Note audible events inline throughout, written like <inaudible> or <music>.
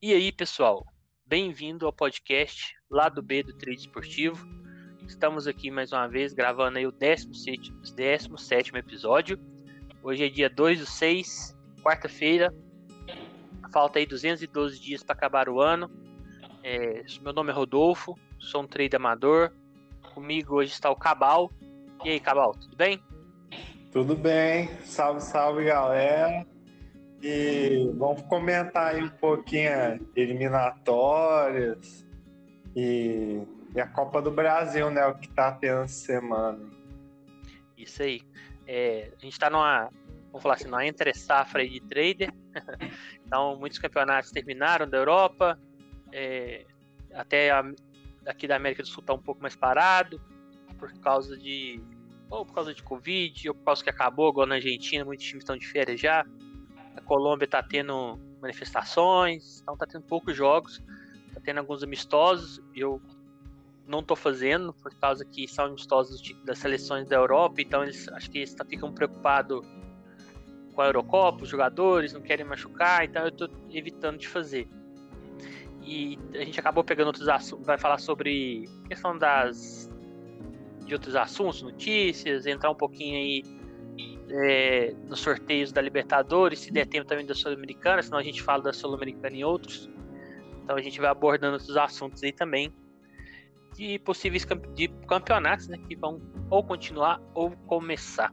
E aí, pessoal? Bem-vindo ao podcast lá do B do Trade Esportivo. Estamos aqui mais uma vez gravando aí o 17, 17 episódio. Hoje é dia 2 do 6, quarta-feira. Falta aí 212 dias para acabar o ano. É, meu nome é Rodolfo, sou um trade amador. Comigo hoje está o Cabal. E aí, Cabal, tudo bem? Tudo bem, salve, salve galera. E vamos comentar aí um pouquinho eliminatórias e, e, a Copa do Brasil, né? O que tá tendo semana. Isso aí. É, a gente está numa, vamos falar assim, numa entre safra de trader. <laughs> então, muitos campeonatos terminaram da Europa. É, até a, aqui da América do Sul está um pouco mais parado por causa de ou por causa de Covid, ou por causa que acabou, agora na Argentina, muitos times estão de férias já. Colômbia está tendo manifestações, então está tendo poucos jogos, está tendo alguns amistosos. Eu não estou fazendo por causa que são amistosos das seleções da Europa, então eles acho que eles ficam preocupados com a Eurocopa, os jogadores não querem machucar, então eu estou evitando de fazer. E a gente acabou pegando outros assuntos, vai falar sobre questão das de outros assuntos, notícias, entrar um pouquinho aí é, nos sorteios da Libertadores, se der tempo também da Sul-Americana, senão a gente fala da Sul-Americana em outros. Então a gente vai abordando outros assuntos aí também de possíveis de campeonatos né, que vão ou continuar ou começar.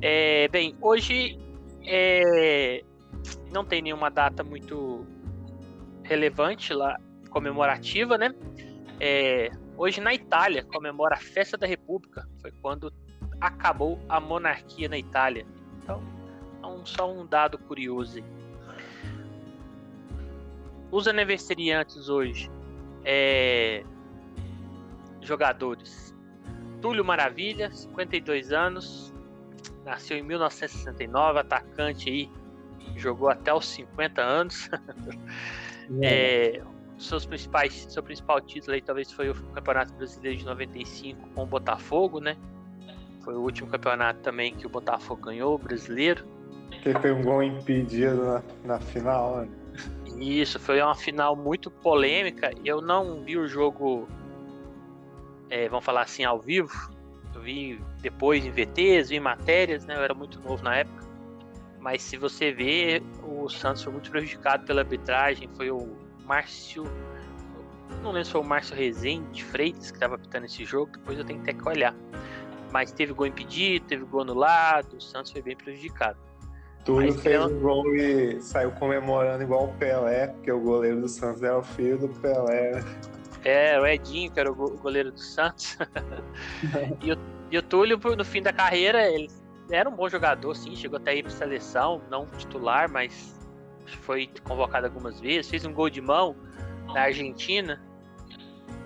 É, bem, hoje é, não tem nenhuma data muito relevante lá, comemorativa, né? É, hoje na Itália comemora a Festa da República, foi quando acabou a monarquia na Itália. Então, é um, só um dado curioso. Os aniversariantes hoje é, jogadores. Túlio Maravilha, 52 anos, nasceu em 1969, atacante aí, jogou até os 50 anos. <laughs> é, seus principais, seu principal título aí talvez foi o Campeonato Brasileiro de 95 com o Botafogo, né? Foi o último campeonato também que o Botafogo ganhou, o brasileiro. Que foi um gol impedido na, na final, né? Isso, foi uma final muito polêmica. Eu não vi o jogo, é, vamos falar assim, ao vivo. Eu vi depois em VTs, vi em matérias, né? Eu era muito novo na época. Mas se você ver, o Santos foi muito prejudicado pela arbitragem. Foi o Márcio. Não lembro se foi o Márcio Rezende Freitas que estava apitando esse jogo. Depois eu tenho ter que olhar. Mas teve gol impedido, teve gol anulado, o Santos foi bem prejudicado. Túlio fez um gol e saiu comemorando igual o Pelé, porque o goleiro do Santos era o filho do Pelé. É, o Edinho, que era o goleiro do Santos. <laughs> e, o, e o Túlio, no fim da carreira, ele era um bom jogador, sim, chegou até ir para seleção, não titular, mas foi convocado algumas vezes, fez um gol de mão na Argentina,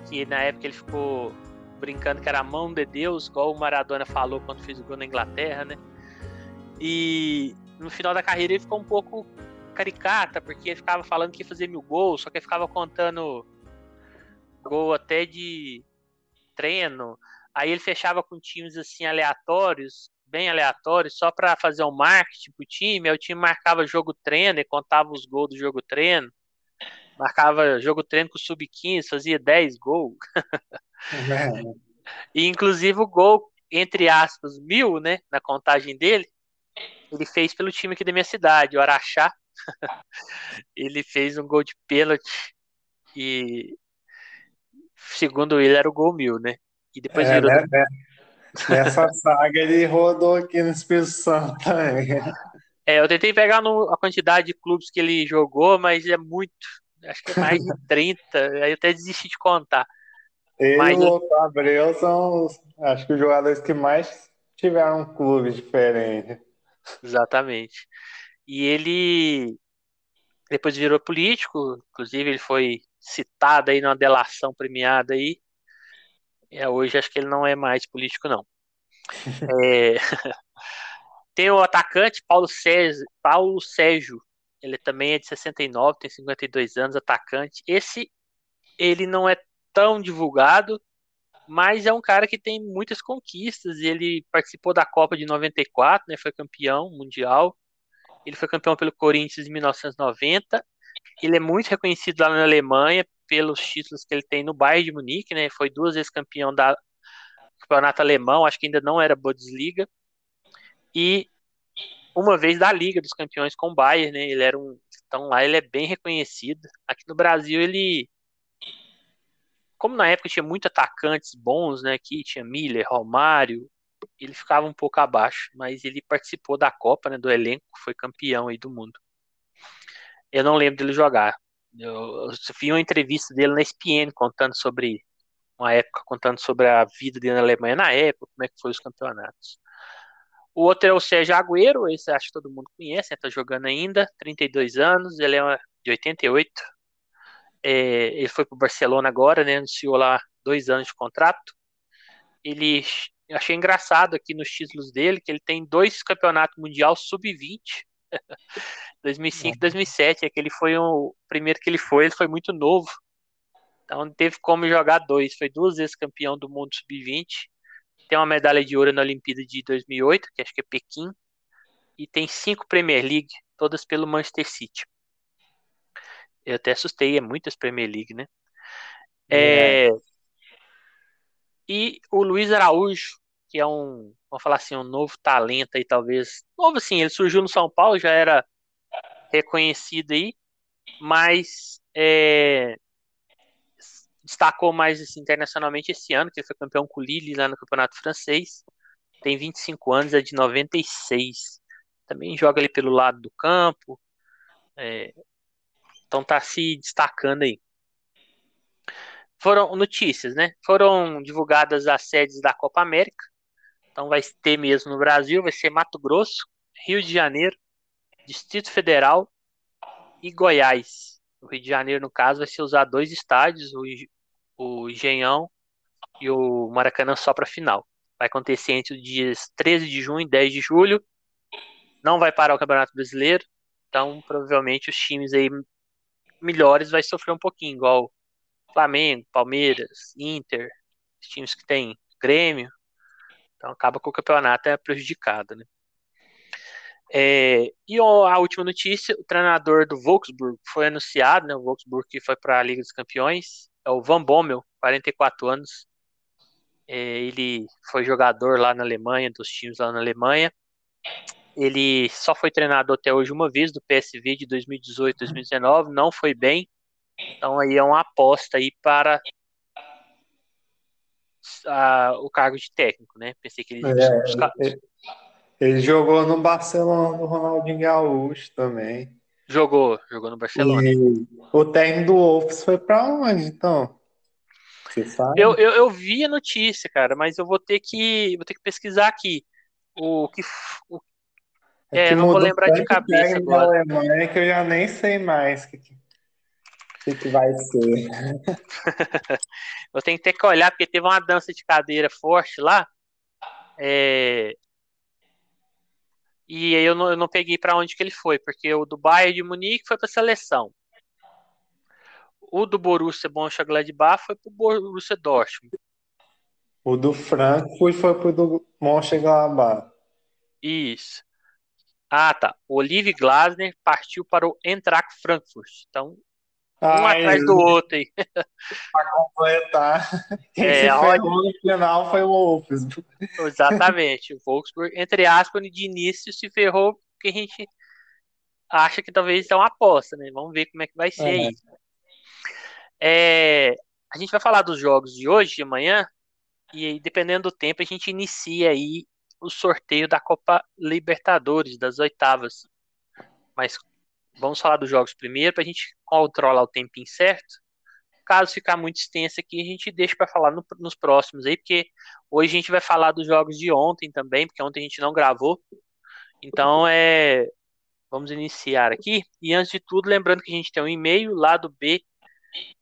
que na época ele ficou brincando que era a mão de Deus, igual o Maradona falou quando fez o gol na Inglaterra, né? E no final da carreira ele ficou um pouco caricata, porque ele ficava falando que ia fazer mil gols, só que ele ficava contando gol até de treino. Aí ele fechava com times assim aleatórios, bem aleatórios, só para fazer um marketing pro time. Aí o time marcava jogo treino e contava os gols do jogo treino. Marcava jogo treino com o sub-15, fazia 10 gols. <laughs> É. E inclusive o gol, entre aspas, mil, né, na contagem dele, ele fez pelo time aqui da minha cidade, o Araxá. <laughs> ele fez um gol de pênalti e segundo ele era o gol mil, né? E depois é, virou. Né, né? Nessa saga ele rodou aqui no Espírito Santo também. É, eu tentei pegar no, a quantidade de clubes que ele jogou, mas é muito. Acho que é mais de <laughs> 30. aí eu até desisti de contar. Ele Mas e o Abreu são, acho que os jogadores que mais tiveram um clube diferente. Exatamente. E ele depois virou político, inclusive ele foi citado aí numa delação premiada aí. É, hoje acho que ele não é mais político, não. <laughs> é... <laughs> Tem o atacante Paulo Sérgio, Paulo Sérgio. Ele também é de 69, tem 52 anos, atacante. Esse ele não é tão divulgado, mas é um cara que tem muitas conquistas. Ele participou da Copa de 94, né, foi campeão mundial. Ele foi campeão pelo Corinthians em 1990 ele é muito reconhecido lá na Alemanha pelos títulos que ele tem no Bayern de Munique, né? Foi duas vezes campeão da campeonato alemão, acho que ainda não era Bundesliga. E uma vez da Liga dos Campeões com o Bayern, né? Ele era um então lá ele é bem reconhecido. Aqui no Brasil ele como na época tinha muitos atacantes bons, né? Aqui tinha Miller, Romário, ele ficava um pouco abaixo, mas ele participou da Copa, né? Do elenco, foi campeão aí do mundo. Eu não lembro dele jogar. Eu, eu vi uma entrevista dele na ESPN contando sobre uma época contando sobre a vida dele na Alemanha na época, como é que foi os campeonatos. O outro é o Sérgio Agüero, esse acho que todo mundo conhece, está jogando ainda, 32 anos, ele é de 88. É, ele foi para o Barcelona agora, né? Anunciou lá dois anos de contrato. Ele eu achei engraçado aqui nos títulos dele que ele tem dois campeonatos mundial sub-20. 2005 <laughs> e 2007, é que ele foi o primeiro que ele foi, ele foi muito novo. Então teve como jogar dois, foi duas vezes campeão do mundo sub-20 tem uma medalha de ouro na Olimpíada de 2008, que acho que é Pequim, e tem cinco Premier League, todas pelo Manchester City. Eu até assustei, é muitas Premier League, né? É. É... E o Luiz Araújo, que é um, vamos falar assim, um novo talento aí, talvez. Novo assim, ele surgiu no São Paulo, já era reconhecido aí, mas é, destacou mais assim, internacionalmente esse ano, que ele foi campeão com o Lille lá no Campeonato Francês. Tem 25 anos, é de 96. Também joga ali pelo lado do campo. É, então tá se destacando aí. Foram notícias, né? Foram divulgadas as sedes da Copa América. Então vai ter mesmo no Brasil, vai ser Mato Grosso, Rio de Janeiro, Distrito Federal e Goiás. O Rio de Janeiro, no caso, vai ser usar dois estádios, o o Engenhão e o Maracanã só para final. Vai acontecer entre os dias 13 de junho e 10 de julho. Não vai parar o Campeonato Brasileiro. Então, provavelmente, os times aí melhores vai sofrer um pouquinho, igual Flamengo, Palmeiras, Inter, times que tem Grêmio. Então, acaba com o campeonato é prejudicado, né? É, e a última notícia, o treinador do Wolfsburg foi anunciado, né? O Wolfsburg que foi para a Liga dos Campeões, é o Van Bommel, 44 anos. É, ele foi jogador lá na Alemanha, dos times lá na Alemanha. Ele só foi treinado até hoje uma vez do PSV de 2018, 2019, não foi bem. Então aí é uma aposta aí para a, o cargo de técnico, né? Pensei que ele, é, ele, ele jogou no Barcelona, no Ronaldinho Gaúcho também. Jogou, jogou no Barcelona. E o técnico do Wolves foi para onde, então? Você sabe? Eu, eu, eu, vi a notícia, cara, mas eu vou ter que, vou ter que pesquisar aqui. O que. O, é, é não vou lembrar de cabeça agora. Alemanha que eu já nem sei mais o que, que, que vai ser. <laughs> eu tenho que ter que olhar, porque teve uma dança de cadeira forte lá. É, e aí eu não, eu não peguei para onde que ele foi, porque o do Bayern de Munique foi para seleção. O do Borussia Mönchengladbach foi para o Borussia Dortmund. O do Frankfurt foi para o do Mönchengladbach. Isso. Ah, tá. O Olive Glasner partiu para o Eintracht Frankfurt. Então, um Ai, atrás do outro aí. Para completar. <laughs> Quem é, se no final foi o Wolfsburg. Exatamente. O Wolfsburg, entre aspas, de início se ferrou porque a gente acha que talvez é uma aposta, né? Vamos ver como é que vai ser é. aí. É, a gente vai falar dos jogos de hoje, de amanhã, e aí, dependendo do tempo, a gente inicia aí o sorteio da Copa Libertadores, das oitavas. Mas Vamos falar dos jogos primeiro para a gente controlar o tempinho certo. Caso ficar muito extenso aqui, a gente deixa para falar no, nos próximos aí, porque hoje a gente vai falar dos jogos de ontem também, porque ontem a gente não gravou. Então é. Vamos iniciar aqui. E antes de tudo, lembrando que a gente tem um e-mail lá do B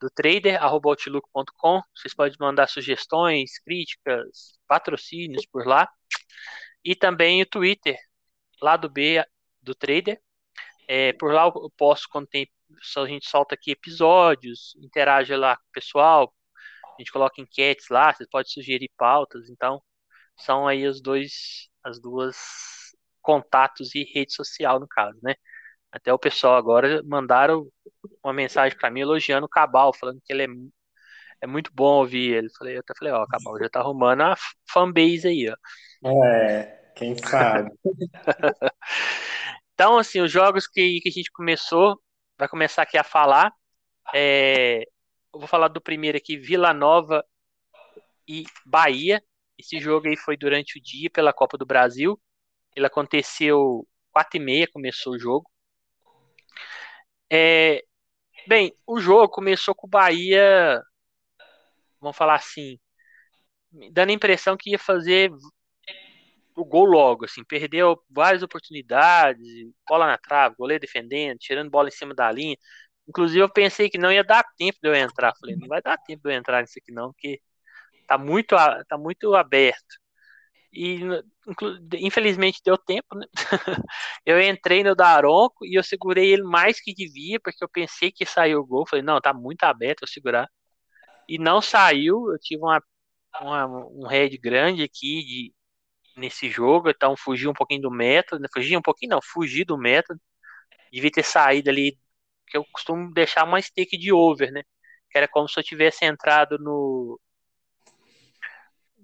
do trader@outlook.com. Vocês podem mandar sugestões, críticas, patrocínios por lá. E também o Twitter lá do B do trader é, por lá eu posto quando tem. A gente solta aqui episódios, interage lá com o pessoal, a gente coloca enquetes lá, você pode sugerir pautas, então são aí os dois, as duas contatos e rede social no caso, né? Até o pessoal agora mandaram uma mensagem para mim elogiando o Cabal, falando que ele é, é muito bom ouvir ele. Falei, eu até falei, ó, Cabal já tá arrumando a fanbase aí, ó. É, quem sabe. <laughs> então, assim, os jogos que, que a gente começou, vai começar aqui a falar. É, eu vou falar do primeiro aqui, Vila Nova e Bahia. Esse jogo aí foi durante o dia pela Copa do Brasil. Ele aconteceu quatro e meia, começou o jogo. É, bem, o jogo começou com o Bahia, vamos falar assim, dando a impressão que ia fazer o gol logo, assim, perdeu várias oportunidades, bola na trave, goleiro defendendo, tirando bola em cima da linha. Inclusive eu pensei que não ia dar tempo de eu entrar. Falei, não vai dar tempo de eu entrar nisso aqui não, porque tá muito, tá muito aberto. E infelizmente deu tempo, né? <laughs> eu entrei no Daronco e eu segurei ele mais que devia, porque eu pensei que saiu o gol. Falei, não, tá muito aberto, eu segurar. E não saiu, eu tive uma, uma um head grande aqui de, nesse jogo, então fugi um pouquinho do método, né? fugi um pouquinho não, fugi do método. Devia ter saído ali, que eu costumo deixar uma stake de over, né? Que era como se eu tivesse entrado no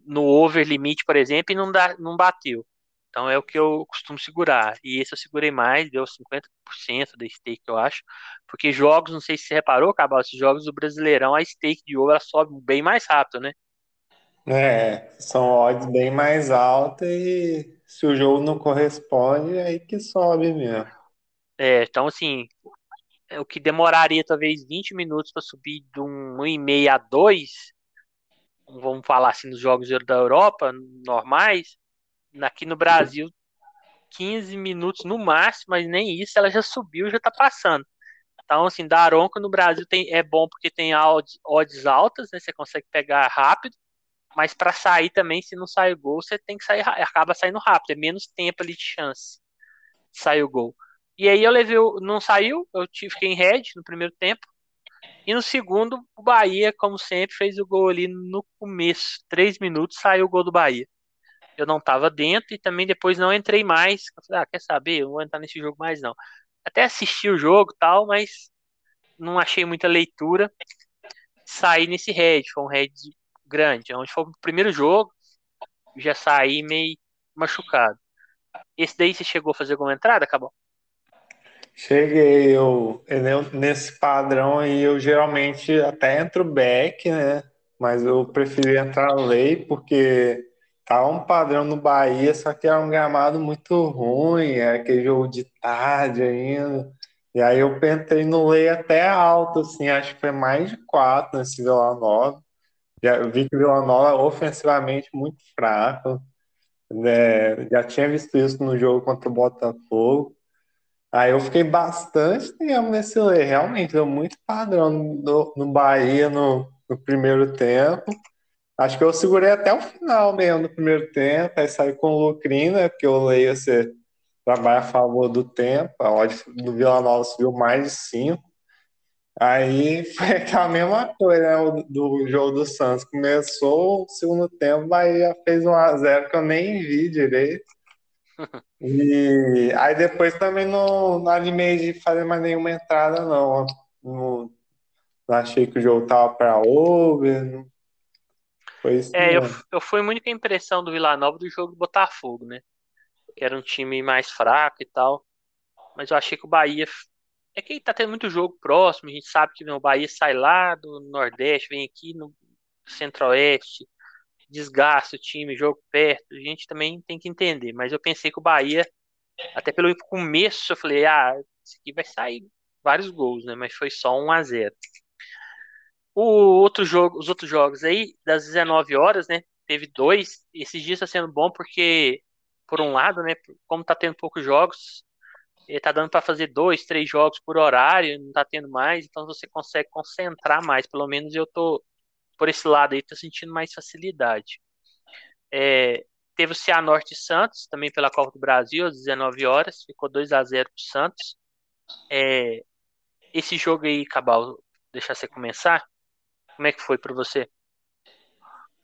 no over limite, por exemplo, e não, dá, não bateu. Então é o que eu costumo segurar. E esse eu segurei mais, deu 50% da stake, eu acho. Porque jogos, não sei se você reparou, Cabal, esses jogos do Brasileirão, a stake de over sobe bem mais rápido, né? É, são odds bem mais altas e se o jogo não corresponde, é aí que sobe mesmo. É, então assim, é o que demoraria talvez 20 minutos para subir de um 1,5 a 2, vamos falar assim, nos jogos da Europa normais, aqui no Brasil, 15 minutos no máximo, mas nem isso, ela já subiu, já tá passando. Então, assim, da Aronca no Brasil tem, é bom porque tem odds, odds altas, né? Você consegue pegar rápido, mas para sair também, se não sai o gol, você tem que sair, acaba saindo rápido, é menos tempo ali de chance de sair o gol. E aí eu levei, não saiu, eu tive que em red no primeiro tempo, e no segundo, o Bahia, como sempre, fez o gol ali no começo. Três minutos saiu o gol do Bahia. Eu não estava dentro e também depois não entrei mais. Eu falei, ah, quer saber? Eu não vou entrar nesse jogo mais não. Até assisti o jogo tal, mas não achei muita leitura. Saí nesse red, foi um red grande. Onde foi o primeiro jogo, já saí meio machucado. Esse daí você chegou a fazer alguma entrada, acabou? Cheguei, eu, eu, nesse padrão aí eu geralmente até entro back, né? Mas eu preferi entrar lei porque tá um padrão no Bahia, só que é um gramado muito ruim, é aquele jogo de tarde ainda. E aí eu entrei no lei até alto, assim, acho que foi mais de quatro nesse Vila Nova. Já vi que o Vila Nova ofensivamente muito fraco. Né? Já tinha visto isso no jogo contra o Botafogo. Aí eu fiquei bastante tempo nesse lei, realmente, deu muito padrão no, no Bahia no, no, primeiro tempo. Acho que eu segurei até o final mesmo no primeiro tempo, aí saí com o lucrinho, né? Porque o lei você trabalha a favor do tempo, a odd do Vila Nova subiu mais de 5. Aí foi <laughs> aquela mesma coisa, né? O, do jogo do Santos. Começou o segundo tempo, Bahia fez 1 a 0 que eu nem vi direito. <laughs> E aí depois também não, não animei de fazer mais nenhuma entrada, não. Não, não achei que o jogo tava para over. Foi isso. É, eu, eu fui muito com a impressão do Vila Nova do jogo do Botafogo, né? Que era um time mais fraco e tal. Mas eu achei que o Bahia. É que tá tendo muito jogo próximo, a gente sabe que o Bahia sai lá do Nordeste, vem aqui no Centro-Oeste desgasta o time, jogo perto, a gente também tem que entender. Mas eu pensei que o Bahia, até pelo começo, eu falei, ah, esse aqui vai sair vários gols, né? Mas foi só 1 a 0 o outro jogo, os outros jogos aí, das 19 horas, né? Teve dois. Esses dias está sendo bom porque, por um lado, né? Como tá tendo poucos jogos, ele tá dando para fazer dois, três jogos por horário, não tá tendo mais, então você consegue concentrar mais. Pelo menos eu tô por esse lado aí, tô sentindo mais facilidade. É, teve o Cianorte Santos, também pela Copa do Brasil, às 19 horas, ficou 2 a 0 pro Santos. É, esse jogo aí, Cabal, deixar você começar, como é que foi para você?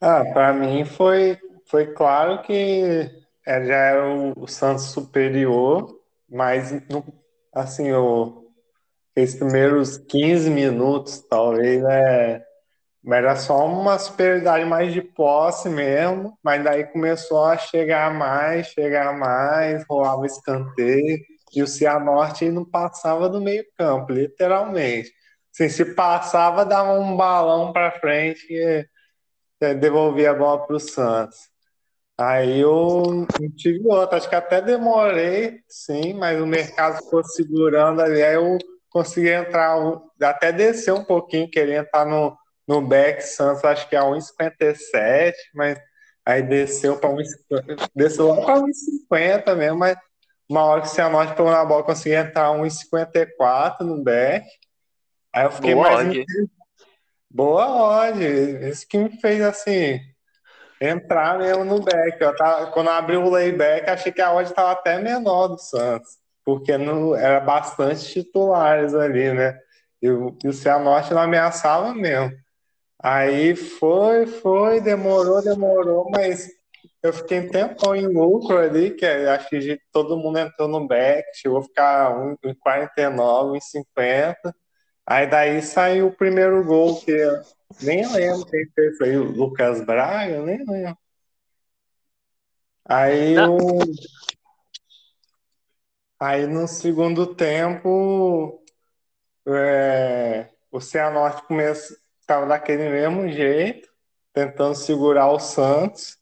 Ah, para mim foi, foi claro que é, já era o, o Santos superior, mas assim, o, aqueles primeiros 15 minutos, talvez, é, era só uma superioridade mais de posse mesmo, mas daí começou a chegar mais, chegar mais, rolava escanteio, e o Cianorte não passava do meio campo, literalmente. Assim, se passava, dava um balão para frente e devolvia a bola para o Santos. Aí eu não tive outra, acho que até demorei, sim, mas o mercado ficou segurando ali, aí eu consegui entrar, até descer um pouquinho, queria entrar no, no back Santos, acho que é 1,57, mas aí desceu para 1,50, desceu lá para 1,50 mesmo, mas uma hora que o Cianorte pegou na bola, consegui entrar 1,54 no back, aí eu fiquei Boa mais... Boa odd, isso que me fez assim entrar mesmo no back. Eu tava, quando eu abri o layback, achei que a odd estava até menor do Santos, porque não, era bastante titulares ali, né? E o, e o Cianorte não ameaçava mesmo. Aí foi, foi, demorou, demorou, mas eu fiquei um tempão em lucro ali, que acho que todo mundo entrou no back, chegou a ficar em 49, em 50. Aí daí saiu o primeiro gol, que nem lembro quem fez aí, o Lucas Braga, nem lembro. Aí o... Aí no segundo tempo, é, o Cianorte começou, estava daquele mesmo jeito, tentando segurar o Santos.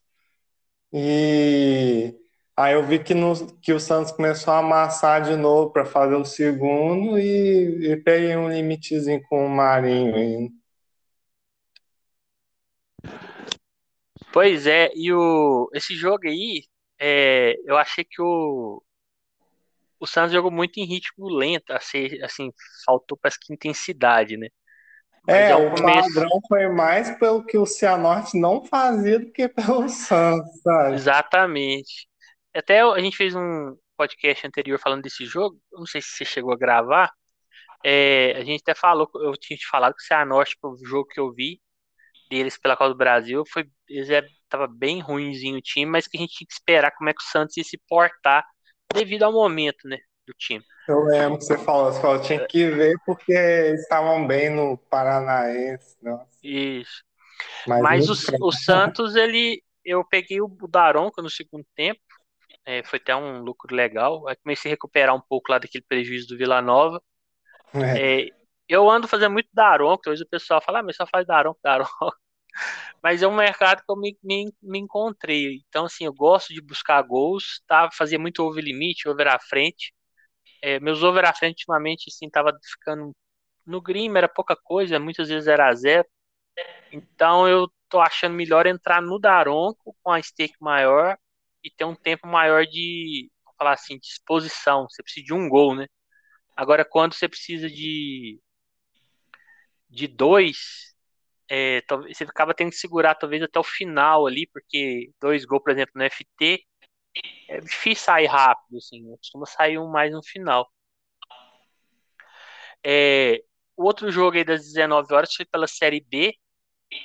E aí eu vi que, no, que o Santos começou a amassar de novo para fazer o segundo e, e peguei um limitezinho com o Marinho ainda. Pois é, e o, esse jogo aí, é, eu achei que o, o Santos jogou muito em ritmo lento, assim, assim faltou parece que intensidade, né? Mas é, o começo... padrão foi mais pelo que o Cianorte não fazia do que pelo <laughs> Santos, sabe? Exatamente. Até a gente fez um podcast anterior falando desse jogo, não sei se você chegou a gravar, é, a gente até falou, eu tinha te falado que o Cianorte, o jogo que eu vi, deles pela Copa do Brasil foi eles é, tava bem ruimzinho o time, mas que a gente tinha que esperar como é que o Santos ia se portar devido ao momento, né, do time. Eu lembro que você falou, você falou, tinha que ver porque estavam bem no Paranaense, nossa. Isso. Mas, mas o, o, Santos, ele, eu peguei o Daronco no segundo tempo, é, foi até um lucro legal, aí comecei a recuperar um pouco lá daquele prejuízo do Vila Nova. É. É, eu ando fazendo muito Daronco, talvez o pessoal fala, ah, mas só faz Daronco, Daronco. <laughs> Mas é um mercado que eu me, me, me, encontrei. Então, assim, eu gosto de buscar gols, tá? Fazia muito over limite, over à frente. É, meus over à frente, ultimamente, assim, tava ficando no green, era pouca coisa, muitas vezes era zero. Então, eu tô achando melhor entrar no Daronco com a stake maior e ter um tempo maior de, falar assim, de exposição. Você precisa de um gol, né? Agora, quando você precisa de de dois, é, você acaba tendo que segurar talvez até o final ali, porque dois gols, por exemplo, no FT, é difícil sair rápido, assim, né? costuma sair um mais no final. É, o outro jogo aí das 19 horas foi pela Série B,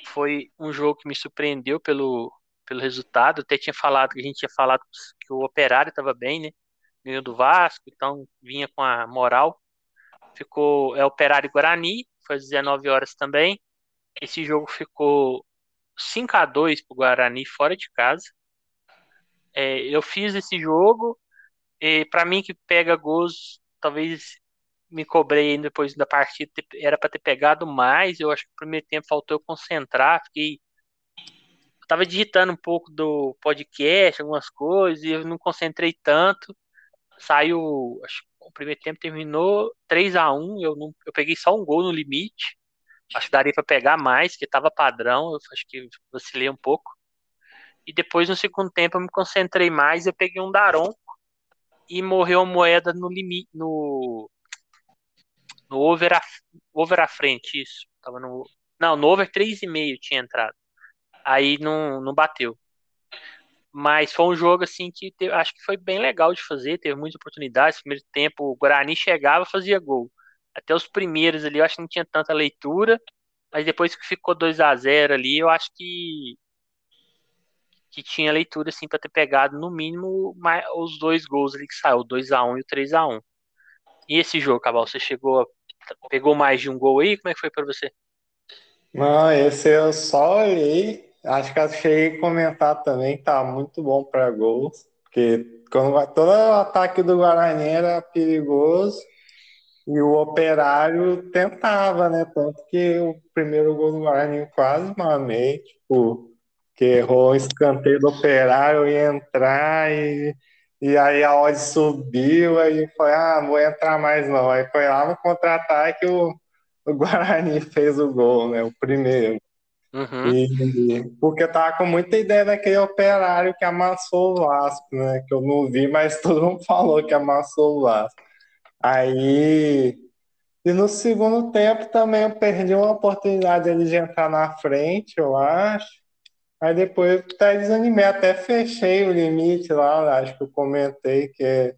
foi um jogo que me surpreendeu pelo, pelo resultado, eu até tinha falado que a gente tinha falado que o Operário estava bem, né, ganhou do Vasco, então vinha com a moral, ficou, é Operário Guarani, foi às 19 horas também. Esse jogo ficou 5 a 2 para o Guarani fora de casa. É, eu fiz esse jogo e para mim que pega gols, talvez me cobrei depois da partida, era para ter pegado mais. Eu acho que no primeiro tempo faltou eu concentrar, fiquei eu tava digitando um pouco do podcast, algumas coisas, e eu não concentrei tanto. Saiu, acho o primeiro tempo terminou 3 a 1 eu, não, eu peguei só um gol no limite. Acho que daria para pegar mais, que estava padrão. Eu acho que vacilei um pouco. E depois, no segundo tempo, eu me concentrei mais. Eu peguei um Daron e morreu a moeda no limite. No, no over, a, over à frente, isso. Tava no, não, no over 3,5 tinha entrado. Aí não, não bateu. Mas foi um jogo assim que teve, acho que foi bem legal de fazer, teve muitas oportunidades. Primeiro tempo, o Guarani chegava fazia gol. Até os primeiros ali, eu acho que não tinha tanta leitura, mas depois que ficou 2 a 0 ali, eu acho que que tinha leitura assim para ter pegado no mínimo os dois gols ali que saiu, o 2 a 1 e o 3 a 1. E esse jogo, Cabal, você chegou pegou mais de um gol aí? Como é que foi para você? Não, esse eu só olhei. Acho que achei comentar também tá muito bom para gols. Porque quando todo o ataque do Guarani era perigoso. E o Operário tentava, né? Tanto que o primeiro gol do Guarani quase mamei, tipo, que errou um escanteio do Operário e entrar e, e aí a odd subiu, aí foi, ah, vou entrar mais não. Aí foi lá no contra-ataque o, o Guarani <laughs> fez o gol, né? O primeiro. Uhum. E, porque eu tava com muita ideia daquele operário que amassou o Vasco, né? Que eu não vi, mas <laughs> todo mundo falou que amassou o Vasco. Aí, e no segundo tempo também eu perdi uma oportunidade de entrar na frente, eu acho. Aí depois eu até desanimei, até fechei o limite lá, acho que eu comentei que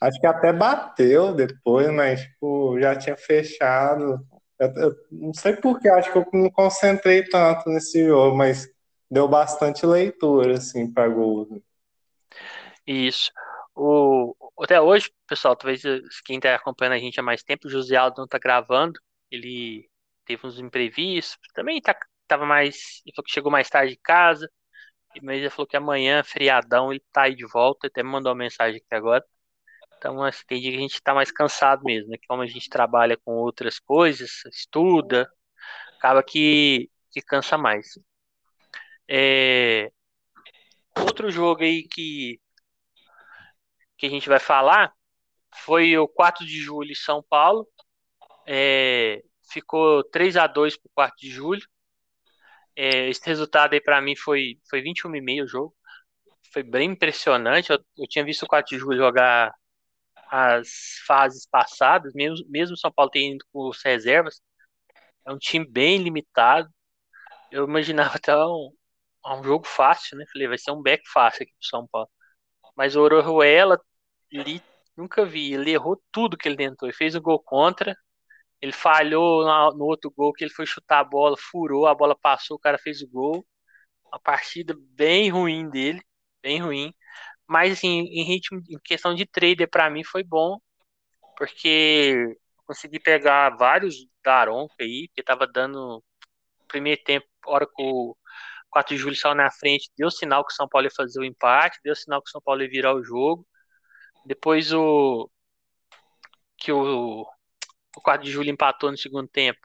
acho que até bateu depois, mas tipo, já tinha fechado. Eu, não sei porquê, acho que eu não concentrei tanto nesse jogo, mas deu bastante leitura, assim, para gol. Isso. O, até hoje, pessoal, talvez quem está acompanhando a gente há mais tempo, o José Aldo não está gravando, ele teve uns imprevistos, também tá, tava mais, ele falou que chegou mais tarde de casa, mas ele falou que amanhã, feriadão, ele tá aí de volta, até me mandou uma mensagem aqui agora. Então, assim, tem dia que a gente tá mais cansado mesmo, né? Como a gente trabalha com outras coisas, estuda, acaba que, que cansa mais. É... Outro jogo aí que que a gente vai falar foi o 4 de julho em São Paulo. É, ficou 3 a 2 para o 4 de julho. É, esse resultado aí para mim foi, foi 21,5 o jogo. Foi bem impressionante. Eu, eu tinha visto o 4 de julho jogar as fases passadas, mesmo, mesmo São Paulo tendo ido com as reservas. É um time bem limitado. Eu imaginava <laughs> até um, um jogo fácil, né? Falei, vai ser um back fácil aqui pro São Paulo. Mas o Oruela ele nunca vi. Ele errou tudo que ele tentou. Ele fez o gol contra. Ele falhou no outro gol que ele foi chutar a bola, furou, a bola passou, o cara fez o gol. Uma partida bem ruim dele, bem ruim. Mas assim, em ritmo, em questão de trader para mim foi bom, porque consegui pegar vários Daronco aí, que tava dando primeiro tempo, hora que o 4 de julho saiu na frente, deu sinal que o São Paulo ia fazer o empate, deu sinal que o São Paulo ia virar o jogo. Depois o que o, o 4 de julho empatou no segundo tempo.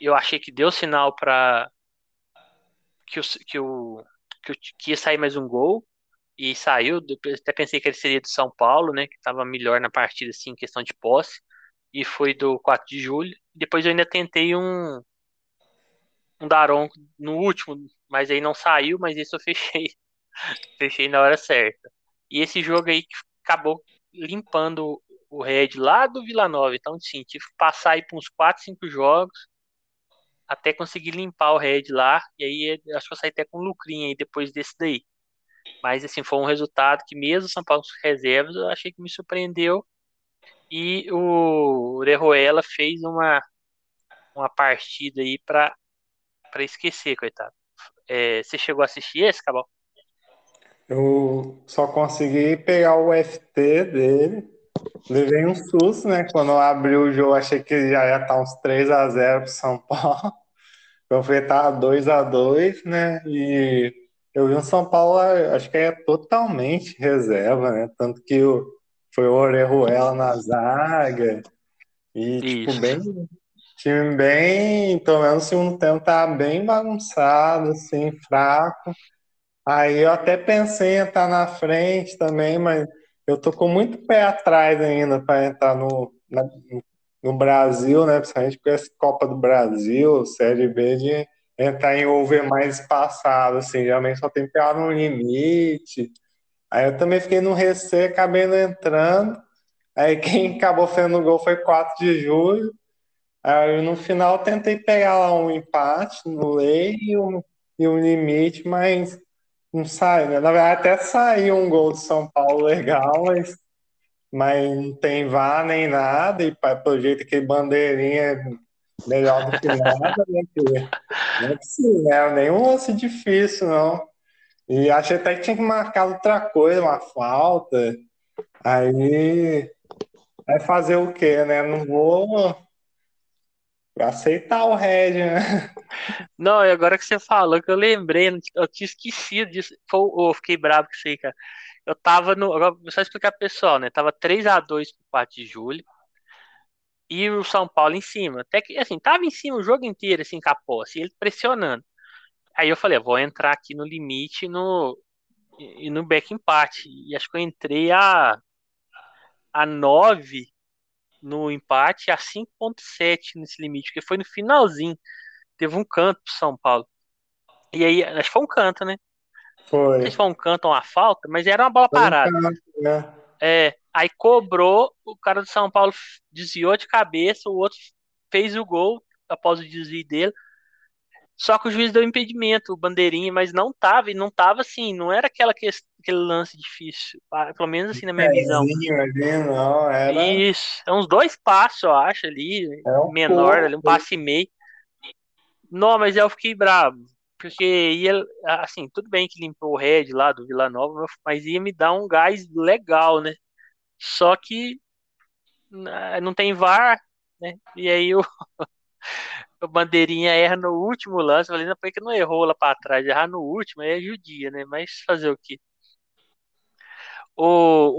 Eu achei que deu sinal para que o, que o que ia sair mais um gol e saiu. Até pensei que ele seria do São Paulo, né? Que estava melhor na partida, assim, em questão de posse. E foi do 4 de julho. Depois eu ainda tentei um um Daron no último, mas aí não saiu, mas isso eu <laughs> fechei. fechei na hora certa. E esse jogo aí acabou limpando o Red lá do Vila Nova. Então, sim, tive que passar aí por uns 4, 5 jogos até conseguir limpar o Red lá. E aí acho que eu saí até com lucrinho aí depois desse daí. Mas assim, foi um resultado que mesmo São Paulo com reservas, eu achei que me surpreendeu. E o Orejuela fez uma, uma partida aí para esquecer, coitado. É, você chegou a assistir esse, Cabal? Eu só consegui pegar o FT dele. Levei um susto, né? Quando eu abri o jogo, achei que já ia estar uns 3 a 0 pro São Paulo. Eu fui estar 2 a 2 né? E eu vi o São Paulo, acho que é totalmente reserva, né? Tanto que o, foi o Orejuela na zaga. E, tipo, Isso. bem. Time bem, pelo menos o segundo tempo tá bem bagunçado, assim, fraco. Aí eu até pensei em entrar na frente também, mas eu tô com muito pé atrás ainda para entrar no, na, no Brasil, né? Principalmente com essa Copa do Brasil, Série B, de entrar em over mais espaçado, assim, geralmente só tem pegado no limite. Aí eu também fiquei no receio, acabei não entrando. Aí quem <laughs> acabou fazendo o gol foi 4 de julho. Aí no final tentei pegar lá um empate no lei e um, e um limite, mas não sai, né? Na verdade, até saiu um gol de São Paulo legal, mas, mas não tem vá nem nada, e pelo jeito que bandeirinha melhor do que nada, né? não é né? Nenhum lance difícil, não. E achei até que tinha que marcar outra coisa, uma falta. Aí vai fazer o quê, né? Não vou aceitar o Red, né? Não, e agora que você falou, que eu lembrei, eu tinha esquecido disso. Eu fiquei bravo com isso aí, cara. Eu tava no. Agora, só explicar pro pessoal, né? Tava 3x2 pro 4 de julho. E o São Paulo em cima. Até que, assim, tava em cima o jogo inteiro, assim, com a posse, ele pressionando. Aí eu falei, vou entrar aqui no limite no, e no back empate. E acho que eu entrei a, a 9 no empate, a 5.7 nesse limite, porque foi no finalzinho. Teve um canto pro São Paulo. E aí, acho que foi um canto, né? Foi. Não sei se foi um canto ou uma falta, mas era uma bola foi parada. Um canto, né? É, aí cobrou, o cara do São Paulo desviou de cabeça, o outro fez o gol após o desvio dele. Só que o juiz deu impedimento, o bandeirinha, mas não tava, e não tava assim, não era aquela que, aquele lance difícil, pelo menos assim na minha visão. Ali, não, era... Isso, é uns dois passos, eu acho, ali, é um menor, ali, um passo e meio. Não, mas eu fiquei bravo, porque ia, assim, tudo bem que limpou o Red lá do Vila Nova, mas ia me dar um gás legal, né? Só que né, não tem VAR, né? E aí o, <laughs> o Bandeirinha erra no último lance, falei, não, por que não errou lá para trás? Errar no último, aí é judia, né? Mas fazer o quê? O,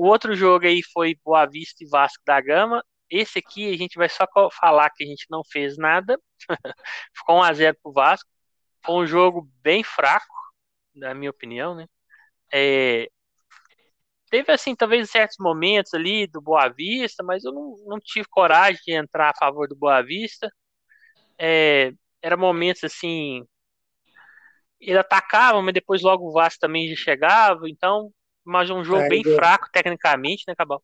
o outro jogo aí foi Boa Vista e Vasco da Gama. Esse aqui a gente vai só falar que a gente não fez nada. <laughs> Ficou 1x0 pro Vasco. Foi um jogo bem fraco, na minha opinião, né? É, teve, assim, talvez certos momentos ali do Boa Vista, mas eu não, não tive coragem de entrar a favor do Boa Vista. É, era momentos, assim, ele atacava, mas depois logo o Vasco também chegava, então, mas um jogo é, bem eu... fraco tecnicamente, né, Cabal?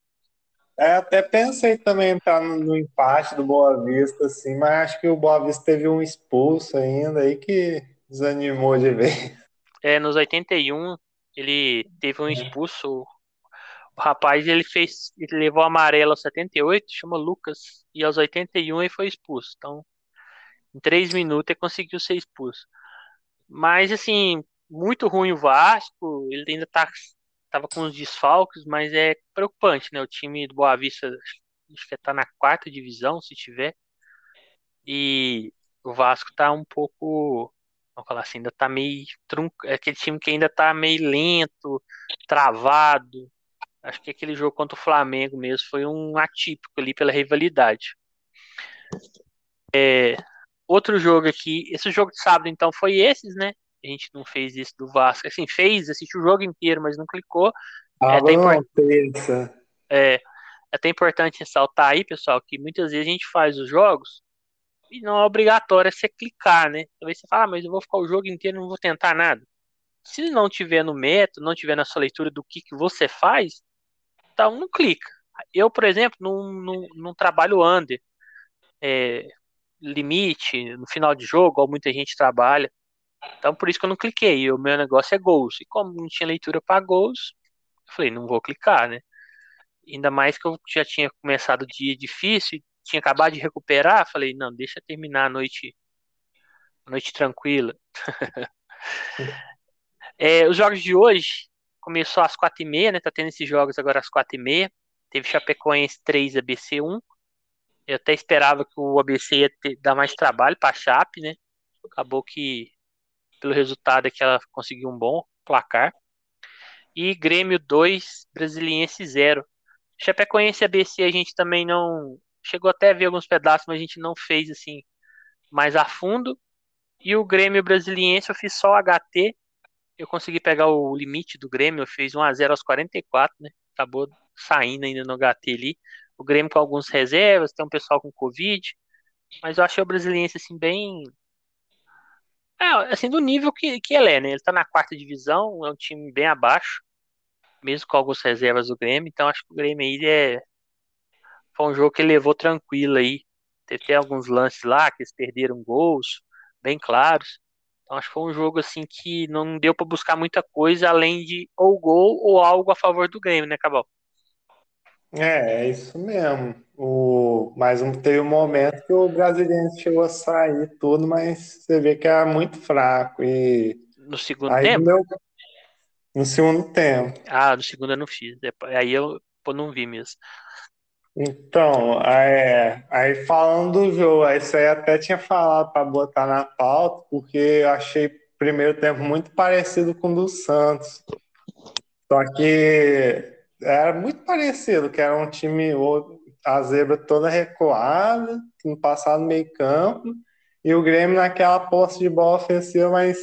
É, até pensei também entrar no, no, empate do Boa Vista, assim, mas acho que o Boa Vista teve um expulso ainda aí que desanimou de <laughs> ver. É, nos 81 ele teve um expulso. O rapaz ele fez, ele levou amarelo aos 78, chama Lucas, e aos 81 ele foi expulso. Então, em três minutos ele conseguiu ser expulso. Mas assim, muito ruim o Vasco, ele ainda tá tava com os desfalques, mas é preocupante, né? O time do Boa Vista acho que está na quarta divisão, se tiver. E o Vasco tá um pouco, vamos falar assim, ainda tá meio trunco, é aquele time que ainda tá meio lento, travado. Acho que aquele jogo contra o Flamengo mesmo foi um atípico ali pela rivalidade. É, outro jogo aqui, esse jogo de sábado então foi esses, né? a gente não fez isso do Vasco. Assim, fez, assistiu o jogo inteiro, mas não clicou. Ah, é, até import... é, é até importante ressaltar aí, pessoal, que muitas vezes a gente faz os jogos e não é obrigatório você clicar, né? Talvez você fale, ah, mas eu vou ficar o jogo inteiro não vou tentar nada. Se não tiver no método, não tiver na sua leitura do que, que você faz, então não clica. Eu, por exemplo, não, não, não trabalho under, é, limite, no final de jogo, ou muita gente trabalha. Então por isso que eu não cliquei. O meu negócio é gols. E como não tinha leitura para gols, eu falei, não vou clicar, né? Ainda mais que eu já tinha começado o dia difícil, tinha acabado de recuperar, falei, não, deixa terminar a noite, a noite tranquila. <laughs> é, os jogos de hoje começou às quatro e meia, né? Tá tendo esses jogos agora às quatro e meia. Teve Chapecoense 3, ABC 1. Eu até esperava que o ABC ia ter, dar mais trabalho para Chape, né? Acabou que pelo resultado é que ela conseguiu um bom placar. E Grêmio 2, Brasiliense 0. Chapecoense e ABC a gente também não chegou até a ver alguns pedaços, mas a gente não fez assim mais a fundo. E o Grêmio Brasiliense eu fiz só HT. Eu consegui pegar o limite do Grêmio, eu fiz 1 a 0 aos 44, né? Acabou saindo ainda no HT ali. O Grêmio com alguns reservas, tem um pessoal com Covid, mas eu achei o Brasiliense assim bem é, assim, do nível que, que ele é, né? Ele tá na quarta divisão, é um time bem abaixo, mesmo com algumas reservas do Grêmio, então acho que o Grêmio aí é. Foi um jogo que ele levou tranquilo aí. Teve até alguns lances lá que eles perderam gols, bem claros. Então acho que foi um jogo assim que não deu para buscar muita coisa além de ou gol ou algo a favor do Grêmio, né, Cabal? É, é isso mesmo. O, mas teve um momento que o brasileiro chegou a sair tudo, mas você vê que era muito fraco. E no segundo aí tempo? Meu, no segundo tempo. Ah, no segundo eu não fiz. Aí eu pô, não vi mesmo. Então, é, aí falando do jogo, isso aí até tinha falado para botar na pauta, porque eu achei o primeiro tempo muito parecido com o do Santos. Só que era muito parecido, que era um time, a zebra toda recuada, no passado meio campo, e o Grêmio naquela posse de bola ofensiva, mas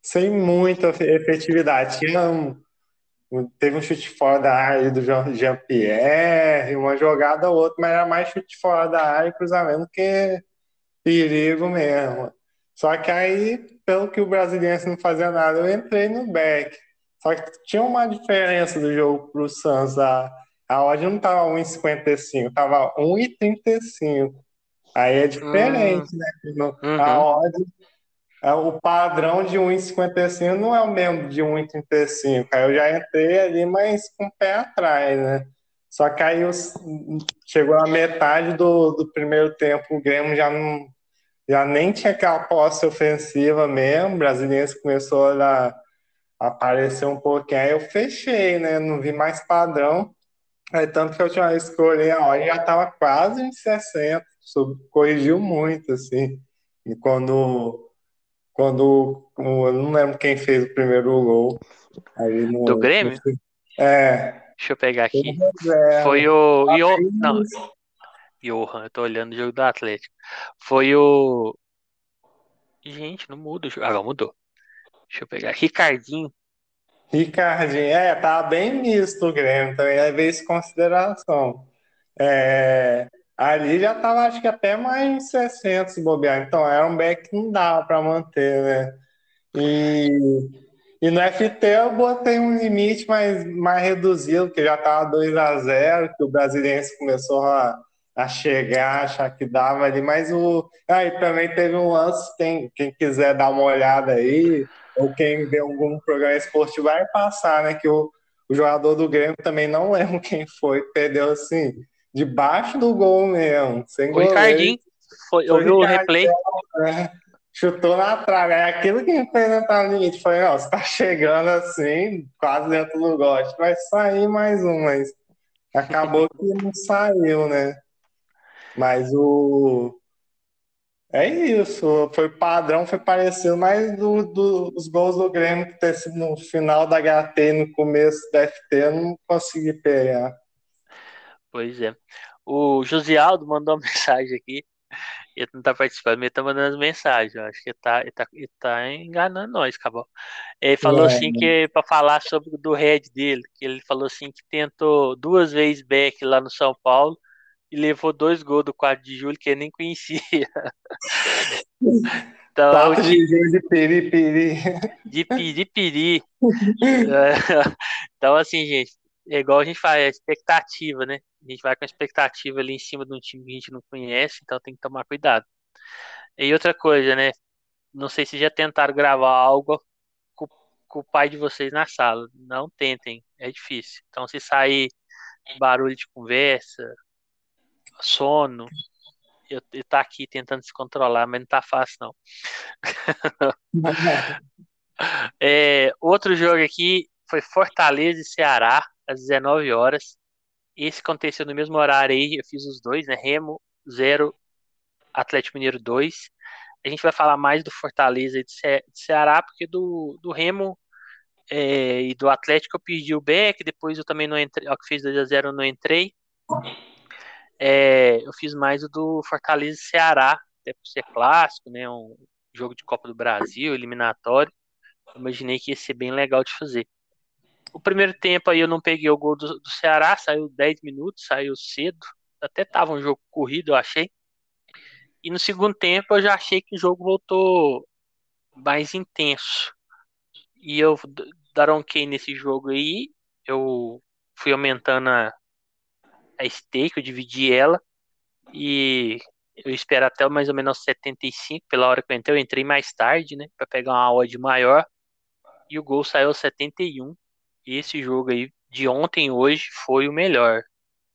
sem muita efetividade. Tinha um, teve um chute fora da área do Jean-Pierre, uma jogada ou outra, mas era mais chute fora da área e cruzamento que perigo mesmo. Só que aí, pelo que o brasileiro não fazia nada, eu entrei no back. Só que tinha uma diferença do jogo para o Santos. A, a odd não estava 1,55, estava 1,35. Aí é diferente, hum. né? Uhum. A odd, o padrão de 1,55 não é o mesmo de 1,35. Aí eu já entrei ali, mas com o pé atrás, né? Só que aí os, chegou a metade do, do primeiro tempo, o Grêmio já não já nem tinha aquela posse ofensiva mesmo, o brasileiro começou a apareceu um pouquinho, aí eu fechei, né? Não vi mais padrão. Aí, tanto que eu tinha escolhi a hora já estava quase em 60, corrigiu muito, assim. E quando, quando eu não lembro quem fez o primeiro gol. No, Do Grêmio? No, é. Deixa eu pegar aqui. Foi o. Yo... Não. Johan, eu tô olhando o jogo do Atlético. Foi o. Gente, não muda o jogo. Agora mudou. Deixa eu pegar. Ricardinho. Ricardinho, é, tá bem misto o Grêmio, também levei isso em consideração. É, ali já tava, acho que até mais 60 se bobear, então era um back que não dava para manter, né? E, e no FT eu botei um limite mais, mais reduzido, que já tava 2 a 0 que o brasileiro começou a, a chegar, achar que dava ali, mas o. Aí também teve um lance, quem, quem quiser dar uma olhada aí, ou quem vê algum programa esportivo vai passar, né? Que o, o jogador do Grêmio também não <laughs> lembro quem foi, perdeu assim, debaixo do gol mesmo. Sem o Ricardinho, foi, eu vi o replay. Né? Chutou na trave. É aquilo que fez entrar no limite. Falei, não, você tá chegando assim, quase dentro do gosto. Vai sair mais um, mas acabou que não <laughs> saiu, né? Mas o. É isso, foi padrão, foi parecido, mas do, do, os gols do Grêmio que ter sido no final da HT e no começo da FT, eu não consegui pegar. Pois é. O Josialdo mandou uma <laughs> mensagem aqui. Ele não tá participando, mas ele tá mandando as mensagens. Eu acho que ele tá, ele tá, ele tá enganando nós, acabou. Ele falou é, assim né? que para falar sobre do head dele, que ele falou assim que tentou duas vezes back lá no São Paulo e levou dois gols do 4 de julho que ele nem conhecia. <laughs> Então, 4 de julho de piripiri. De piripiri. <laughs> então, assim, gente, é igual a gente faz, é expectativa, né? A gente vai com a expectativa ali em cima de um time que a gente não conhece, então tem que tomar cuidado. E outra coisa, né? Não sei se já tentaram gravar algo com, com o pai de vocês na sala. Não tentem, é difícil. Então, se sair barulho de conversa, sono. Eu, eu tá aqui tentando se controlar, mas não tá fácil, não. <laughs> é, outro jogo aqui foi Fortaleza e Ceará, às 19 horas. Esse aconteceu no mesmo horário aí, eu fiz os dois, né? Remo 0, Atlético Mineiro 2. A gente vai falar mais do Fortaleza e de, Ce de Ceará, porque do, do Remo é, e do Atlético eu perdi o Beck, depois eu também não entrei, ó, que fez 2x0 eu não entrei. É, eu fiz mais o do Fortaleza e Ceará, até por ser clássico, né? Um jogo de Copa do Brasil, eliminatório. Eu imaginei que ia ser bem legal de fazer. O primeiro tempo aí eu não peguei o gol do, do Ceará, saiu 10 minutos, saiu cedo. Até tava um jogo corrido, eu achei. E no segundo tempo eu já achei que o jogo voltou mais intenso. E eu daronquei nesse jogo aí. Eu fui aumentando a, a stake, eu dividi ela e eu espero até mais ou menos 75 pela hora que eu entrei. Eu entrei mais tarde, né, para pegar uma odd maior e o gol saiu 71. Esse jogo aí de ontem hoje foi o melhor.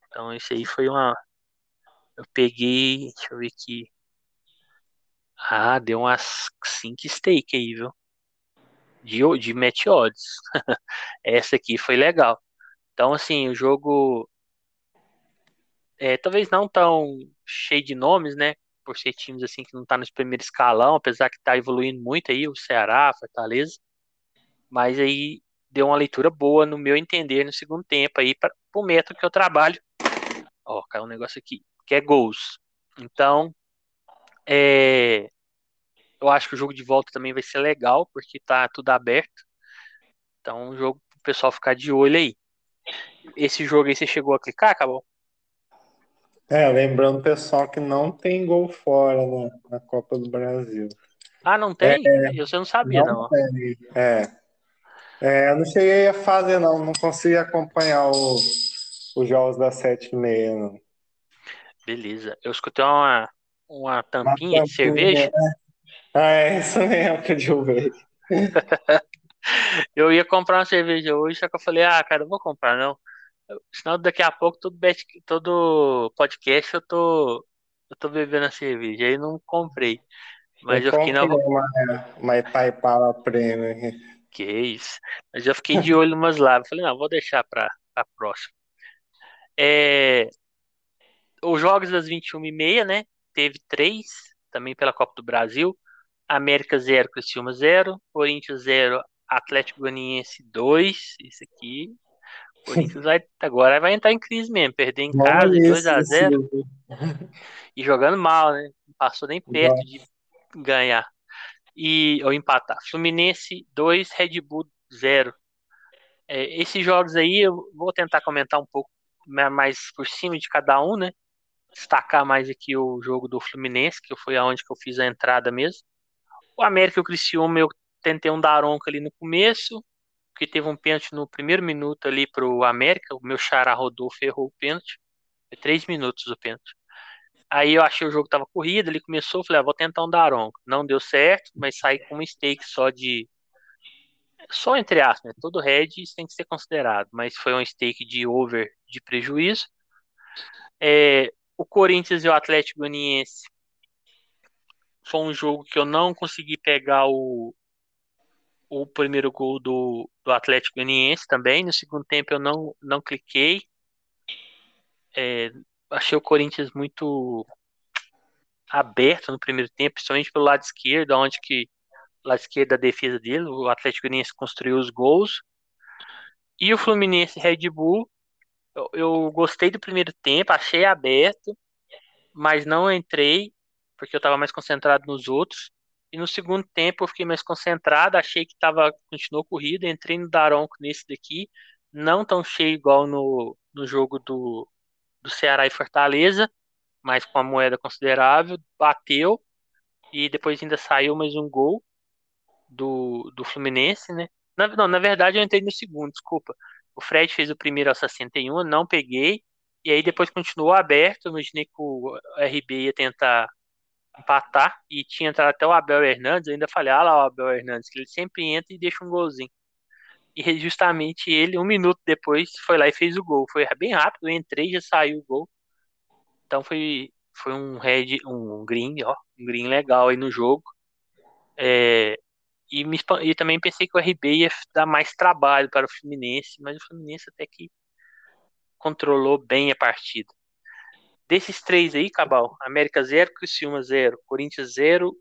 Então esse aí foi uma eu peguei, deixa eu ver aqui. Ah, deu umas 5 stake aí, viu? De, de match odds. <laughs> Essa aqui foi legal. Então, assim, o jogo É, talvez não tão cheio de nomes, né? Por ser times assim que não tá nos primeiros escalão, apesar que tá evoluindo muito aí, o Ceará, Fortaleza. Mas aí deu uma leitura boa, no meu entender, no segundo tempo aí, para o método que eu trabalho. Ó, caiu um negócio aqui, que é gols. Então, é, eu acho que o jogo de volta também vai ser legal, porque tá tudo aberto. Então, um jogo pro pessoal ficar de olho aí. Esse jogo aí você chegou a clicar, acabou? É, lembrando pessoal que não tem gol fora na, na Copa do Brasil. Ah, não tem? É, eu não sabia, não. não. Tem. É. é. Eu não cheguei a fazer, não. Não consegui acompanhar o, os jogos das sete e meia, não. Beleza. Eu escutei uma, uma tampinha, uma tampinha de cerveja. Né? Ah, é isso mesmo que eu vejo. <laughs> eu ia comprar uma cerveja hoje, só que eu falei, ah, cara, eu vou comprar, não. Senão daqui a pouco todo, todo podcast eu tô, eu tô bebendo a cerveja. Aí não comprei. Mas eu, eu fiquei na. Uma, uma Itaipava Premium. Que isso. Mas eu fiquei de olho umas lá. Falei, não, vou deixar pra, pra próxima. É, os jogos das 21h30, né? Teve três, também pela Copa do Brasil. América 0, Criciúma 0. Corinthians 0, Atlético Goianiense 2. Isso aqui Corinthians vai, agora vai entrar em crise mesmo, perder em casa, 2x0 e jogando mal, né? Não passou nem perto de ganhar e ou empatar. Fluminense 2, Red Bull 0. É, esses jogos aí eu vou tentar comentar um pouco mais por cima de cada um, né? Destacar mais aqui o jogo do Fluminense, que foi aonde que eu fiz a entrada mesmo. O América e o Criciúma eu tentei um daronco ali no começo, porque teve um pênalti no primeiro minuto ali pro América, o meu xará Rodolfo errou o pênalti, foi três minutos o pênalti. Aí eu achei o jogo tava corrido, ele começou, falei, ah, vou tentar um Daronco. Não deu certo, mas saí com um stake só de. Só entre aspas, né? todo red tem que ser considerado, mas foi um stake de over de prejuízo. É, o Corinthians e o Atlético Goianiense foi um jogo que eu não consegui pegar o, o primeiro gol do, do Atlético Goianiense também. No segundo tempo eu não, não cliquei. É, achei o Corinthians muito aberto no primeiro tempo, principalmente pelo lado esquerdo, onde que lado esquerdo da defesa dele, o Atlético Goianiense construiu os gols. E o Fluminense Red Bull, eu, eu gostei do primeiro tempo, achei aberto, mas não entrei porque eu estava mais concentrado nos outros. E no segundo tempo eu fiquei mais concentrado, achei que tava, continuou corrida, entrei no Daronco nesse daqui, não tão cheio igual no, no jogo do, do Ceará e Fortaleza, mas com a moeda considerável, bateu e depois ainda saiu mais um gol do, do Fluminense, né? Na, não, na verdade eu entrei no segundo, desculpa. O Fred fez o primeiro aos 61, não peguei, e aí depois continuou aberto, imaginei que o RB ia tentar empatar e tinha entrado até o Abel Hernandes, eu ainda falei, ah lá o Abel Hernandes, que ele sempre entra e deixa um golzinho. E justamente ele, um minuto depois, foi lá e fez o gol. Foi bem rápido, eu entrei e já saiu o gol. Então foi, foi um red, um green, ó, um green legal aí no jogo. É, e, me, e também pensei que o RB ia dar mais trabalho para o Fluminense, mas o Fluminense até que controlou bem a partida. Desses três aí, Cabal, América 0, Criciúma 0, Corinthians 0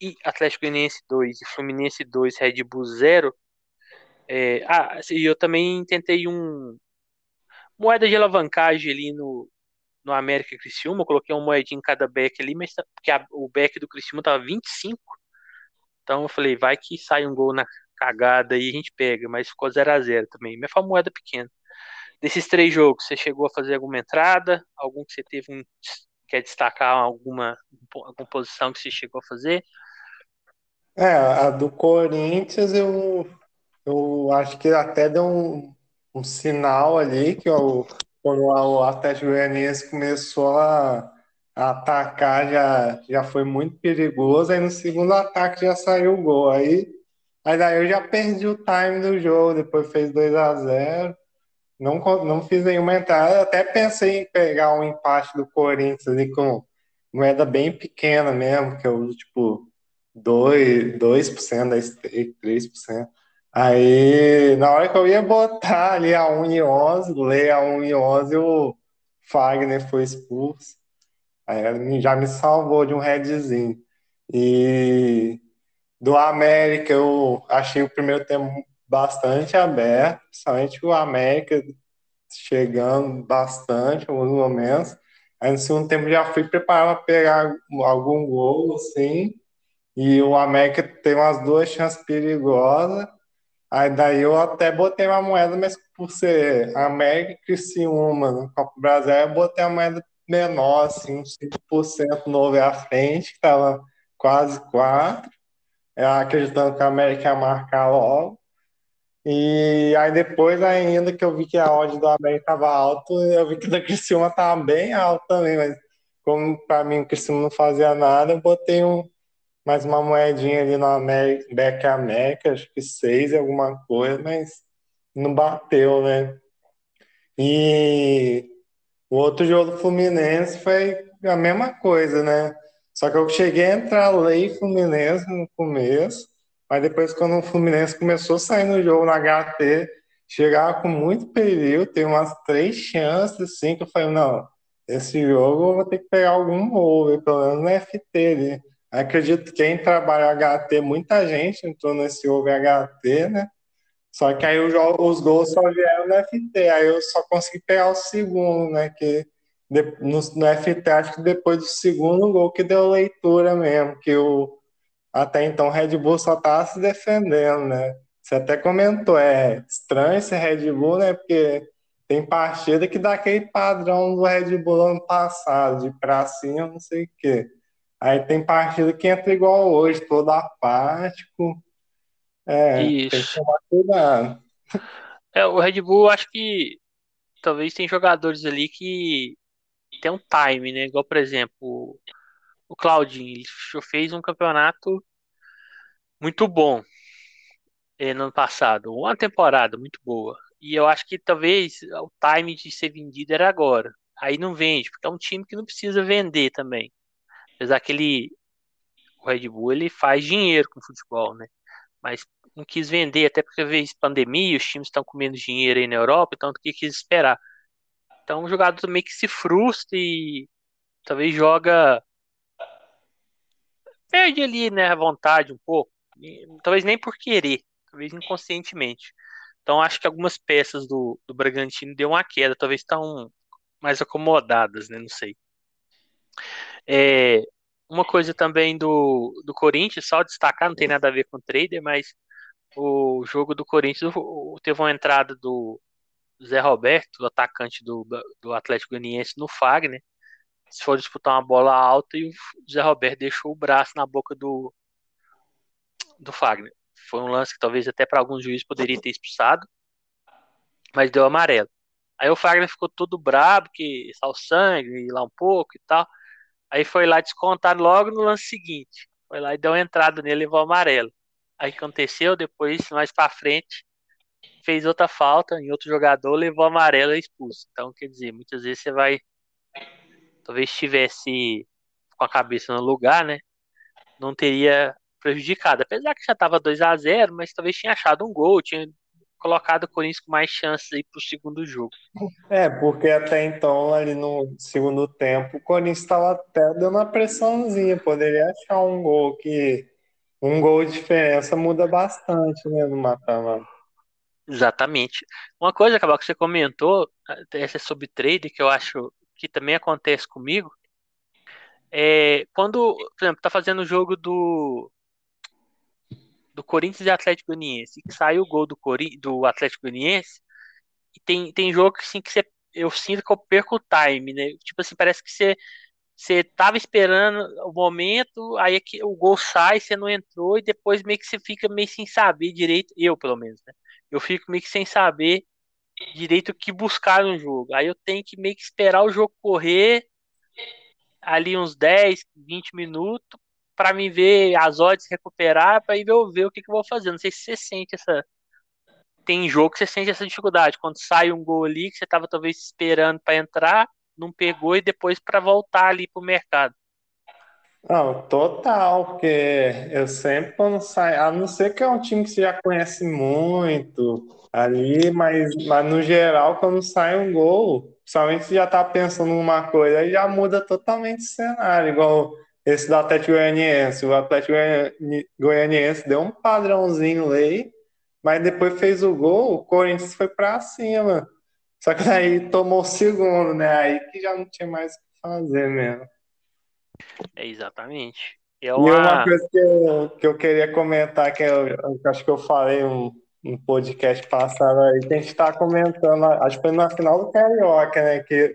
e Atlético Goianiense 2 e Fluminense 2, Red Bull 0. É, ah, e eu também tentei um moeda de alavancagem ali no, no América Criciúma, eu coloquei uma moedinha em cada back ali, mas tá, porque a, o back do Criciúma tava 25. Então eu falei, vai que sai um gol na cagada e a gente pega, mas ficou 0 a 0 também. Mas foi uma moeda pequena. Desses três jogos, você chegou a fazer alguma entrada? Algum que você teve um. Quer destacar alguma, alguma posição que você chegou a fazer? É, a do Corinthians eu, eu acho que até deu um, um sinal ali que eu, quando o Atlético Goianiense começou a, a, atacar já, já foi muito perigoso, aí no segundo ataque já saiu o gol. Aí, aí daí eu já perdi o time do jogo, depois fez 2 a 0 não, não fiz nenhuma entrada, até pensei em pegar um empate do Corinthians ali com moeda bem pequena mesmo, que eu uso tipo 2%, 2% da stake, 3%. Aí, na hora que eu ia botar ali a 1 e 11, ler a 1 e 11, o Fagner foi expulso. Aí já me salvou de um redzinho. E do América, eu achei o primeiro tempo bastante aberto, principalmente o América chegando bastante em alguns momentos. Aí no segundo tempo já fui preparado para pegar algum gol, assim. E o América tem umas duas chances perigosas. Aí daí eu até botei uma moeda, mas por ser América e Criciúma no Copa do Brasil, eu botei a moeda menor, assim, uns 5% novo à frente, que tava quase 4%. Eu acreditando que a América ia marcar logo. E aí depois ainda que eu vi que a odd do América estava alto, eu vi que da Criciúma estava bem alto também, mas como para mim o Criciúma não fazia nada, eu botei um, mais uma moedinha ali no Beck América, acho que seis e alguma coisa, mas não bateu, né? E o outro jogo do Fluminense foi a mesma coisa, né? Só que eu cheguei a entrar lei Fluminense no começo, mas depois, quando o Fluminense começou a sair no jogo no HT, chegava com muito perigo, tem umas três chances, assim, que eu falei, não, esse jogo eu vou ter que pegar algum over, pelo menos no FT ali. Acredito que quem trabalha HT, muita gente entrou nesse over HT, né? Só que aí os, gols só vieram no FT, aí eu só consegui pegar o segundo, né? Que no, no FT, acho que depois do segundo gol que deu leitura mesmo, que o até então o Red Bull só tá se defendendo, né? Você até comentou, é estranho esse Red Bull, né? Porque tem partida que dá aquele padrão do Red Bull ano passado, de pracinha, não sei o quê. Aí tem partida que entra igual hoje, todo apático. É, Isso. tem que tomar cuidado. É, o Red Bull, acho que talvez tem jogadores ali que tem um time, né? Igual, por exemplo, o Claudinho, ele fez um campeonato muito bom eh, no ano passado, uma temporada muito boa. E eu acho que talvez o time de ser vendido era agora. Aí não vende, porque é um time que não precisa vender também. Apesar que ele, o Red Bull ele faz dinheiro com o futebol, né? Mas não quis vender, até porque vez pandemia, os times estão com menos dinheiro aí na Europa, então que quis esperar. Então o jogador meio que se frustra e talvez joga perde ali, né, a vontade um pouco. Talvez nem por querer, talvez inconscientemente. Então acho que algumas peças do, do Bragantino deu uma queda, talvez estão mais acomodadas, né? Não sei. É, uma coisa também do, do Corinthians, só destacar, não tem nada a ver com o trader, mas o jogo do Corinthians teve uma entrada do Zé Roberto, atacante do, do Atlético Goianiense, no Fagner, se for disputar uma bola alta e o Zé Roberto deixou o braço na boca do, do Fagner. Foi um lance que talvez até para alguns juízes poderia ter expulsado, mas deu amarelo. Aí o Fagner ficou todo brabo, que saiu sangue, lá um pouco e tal. Aí foi lá descontar logo no lance seguinte. Foi lá e deu uma entrada nele e levou amarelo. Aí aconteceu, depois, mais para frente, fez outra falta em outro jogador, levou amarelo e expulso. Então, quer dizer, muitas vezes você vai talvez estivesse com a cabeça no lugar, né? Não teria prejudicado. Apesar que já estava 2 a 0 mas talvez tinha achado um gol, tinha colocado o Corinthians com mais chances aí para o segundo jogo. É, porque até então, ali no segundo tempo, o Corinthians estava até dando uma pressãozinha, poderia achar um gol que um gol de diferença muda bastante, né, no mata-mata. Exatamente. Uma coisa, Cabal, que você comentou, essa é sobre trade, que eu acho que também acontece comigo, é quando, por exemplo, tá fazendo o jogo do do Corinthians e Atlético Goianiense, que saiu o gol do, Cori do Atlético Goianiense, e tem, tem jogo assim, que você, eu sinto que eu perco o time, né? Tipo assim, parece que você, você tava esperando o momento, aí é que o gol sai, você não entrou, e depois meio que você fica meio sem saber direito, eu pelo menos, né? Eu fico meio que sem saber direito o que buscar no jogo. Aí eu tenho que meio que esperar o jogo correr ali uns 10, 20 minutos para me ver as odds recuperar, para ir ver, ver o que, que eu vou fazer. Não sei se você sente essa. Tem jogo que você sente essa dificuldade. Quando sai um gol ali que você estava talvez esperando para entrar, não pegou e depois para voltar ali pro mercado. Não, total, porque eu sempre quando sai, a não ser que é um time que você já conhece muito ali, mas, mas no geral, quando sai um gol, principalmente já tá pensando numa coisa, aí já muda totalmente o cenário, igual esse do Atlético Goianiense. O Atlético Goianiense deu um padrãozinho aí, mas depois fez o gol, o Corinthians foi pra cima. Só que aí tomou o segundo, né? Aí que já não tinha mais o que fazer mesmo. É exatamente. É uma... E uma coisa que eu, que eu queria comentar, que eu, eu acho que eu falei um, um podcast passado aí, que a gente tá comentando, acho que foi na final do Carioca, né? Que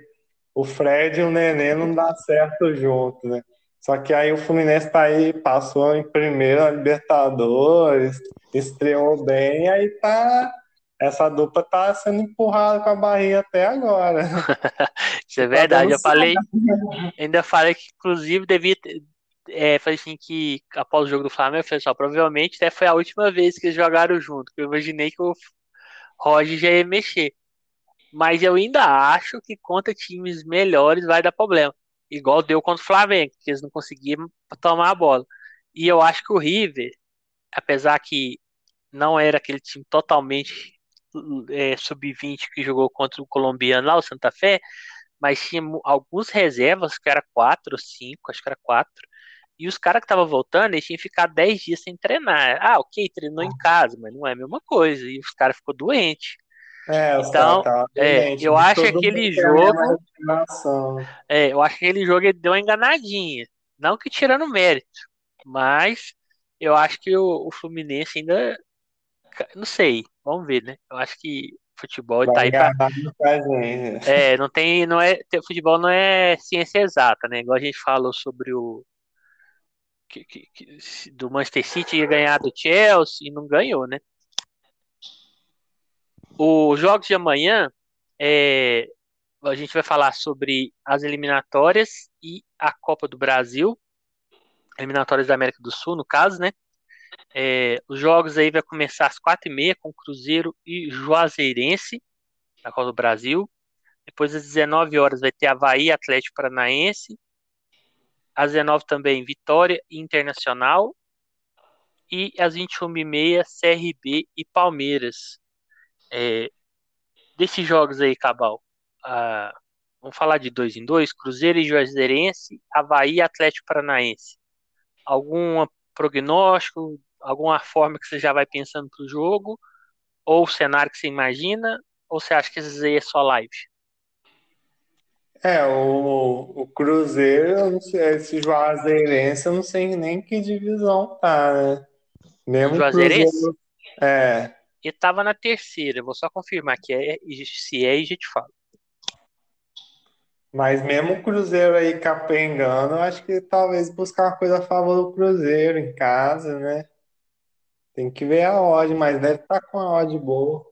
o Fred e o Nenê não dá certo junto, né? Só que aí o Fluminense tá aí, passou em primeiro na Libertadores, estreou bem, aí tá. Essa dupla tá sendo empurrada com a barriga até agora. <laughs> Isso é tá verdade. Eu falei, <laughs> ainda falei que inclusive devia ter, é, falei assim que após o jogo do Flamengo, eu falei só, provavelmente até foi a última vez que eles jogaram junto. Eu imaginei que o Roger já ia mexer. Mas eu ainda acho que contra times melhores vai dar problema. Igual deu contra o Flamengo, que eles não conseguiam tomar a bola. E eu acho que o River, apesar que não era aquele time totalmente é, sub-20 que jogou contra o colombiano lá, o Santa Fé, mas tinha alguns reservas, que era quatro ou cinco, acho que era quatro, e os caras que estavam voltando, eles tinham que ficar 10 dias sem treinar. Ah, ok, treinou em casa, mas não é a mesma coisa. E os caras ficou doentes. É, então, tá, tá é, eu acho que aquele jogo. É, eu acho que aquele jogo ele deu uma enganadinha. Não que tirando mérito, mas eu acho que o, o Fluminense ainda. Não sei, vamos ver, né? Eu acho que futebol Vai tá aí pra... É, não tem. Não é, futebol não é ciência exata, né? Igual a gente falou sobre o que, que, que, do Manchester City ia ganhar do Chelsea e não ganhou, né? Os jogos de amanhã, é, a gente vai falar sobre as eliminatórias e a Copa do Brasil, eliminatórias da América do Sul, no caso, né? É, os jogos aí vai começar às quatro e meia com Cruzeiro e Juazeirense na Copa do Brasil. Depois às 19 horas vai ter Havaí Atlético Paranaense, às 19 também Vitória Internacional e às 21h30 CRB e Palmeiras. É, desses jogos aí, Cabal, ah, vamos falar de dois em dois, Cruzeiro e Juazeirense, Havaí e Atlético Paranaense. Algum prognóstico, alguma forma que você já vai pensando para o jogo, ou o cenário que você imagina, ou você acha que esses aí é só live? É, o, o Cruzeiro, eu não sei, esse Juazeirense, eu não sei nem que divisão tá, né? Mesmo Juazeirense? Cruzeiro, é. E tava na terceira, vou só confirmar que é, se é e já te falo. Mas mesmo o Cruzeiro aí capengando, eu acho que talvez buscar uma coisa a favor do Cruzeiro em casa, né? Tem que ver a odd, mas deve estar tá com a odd boa.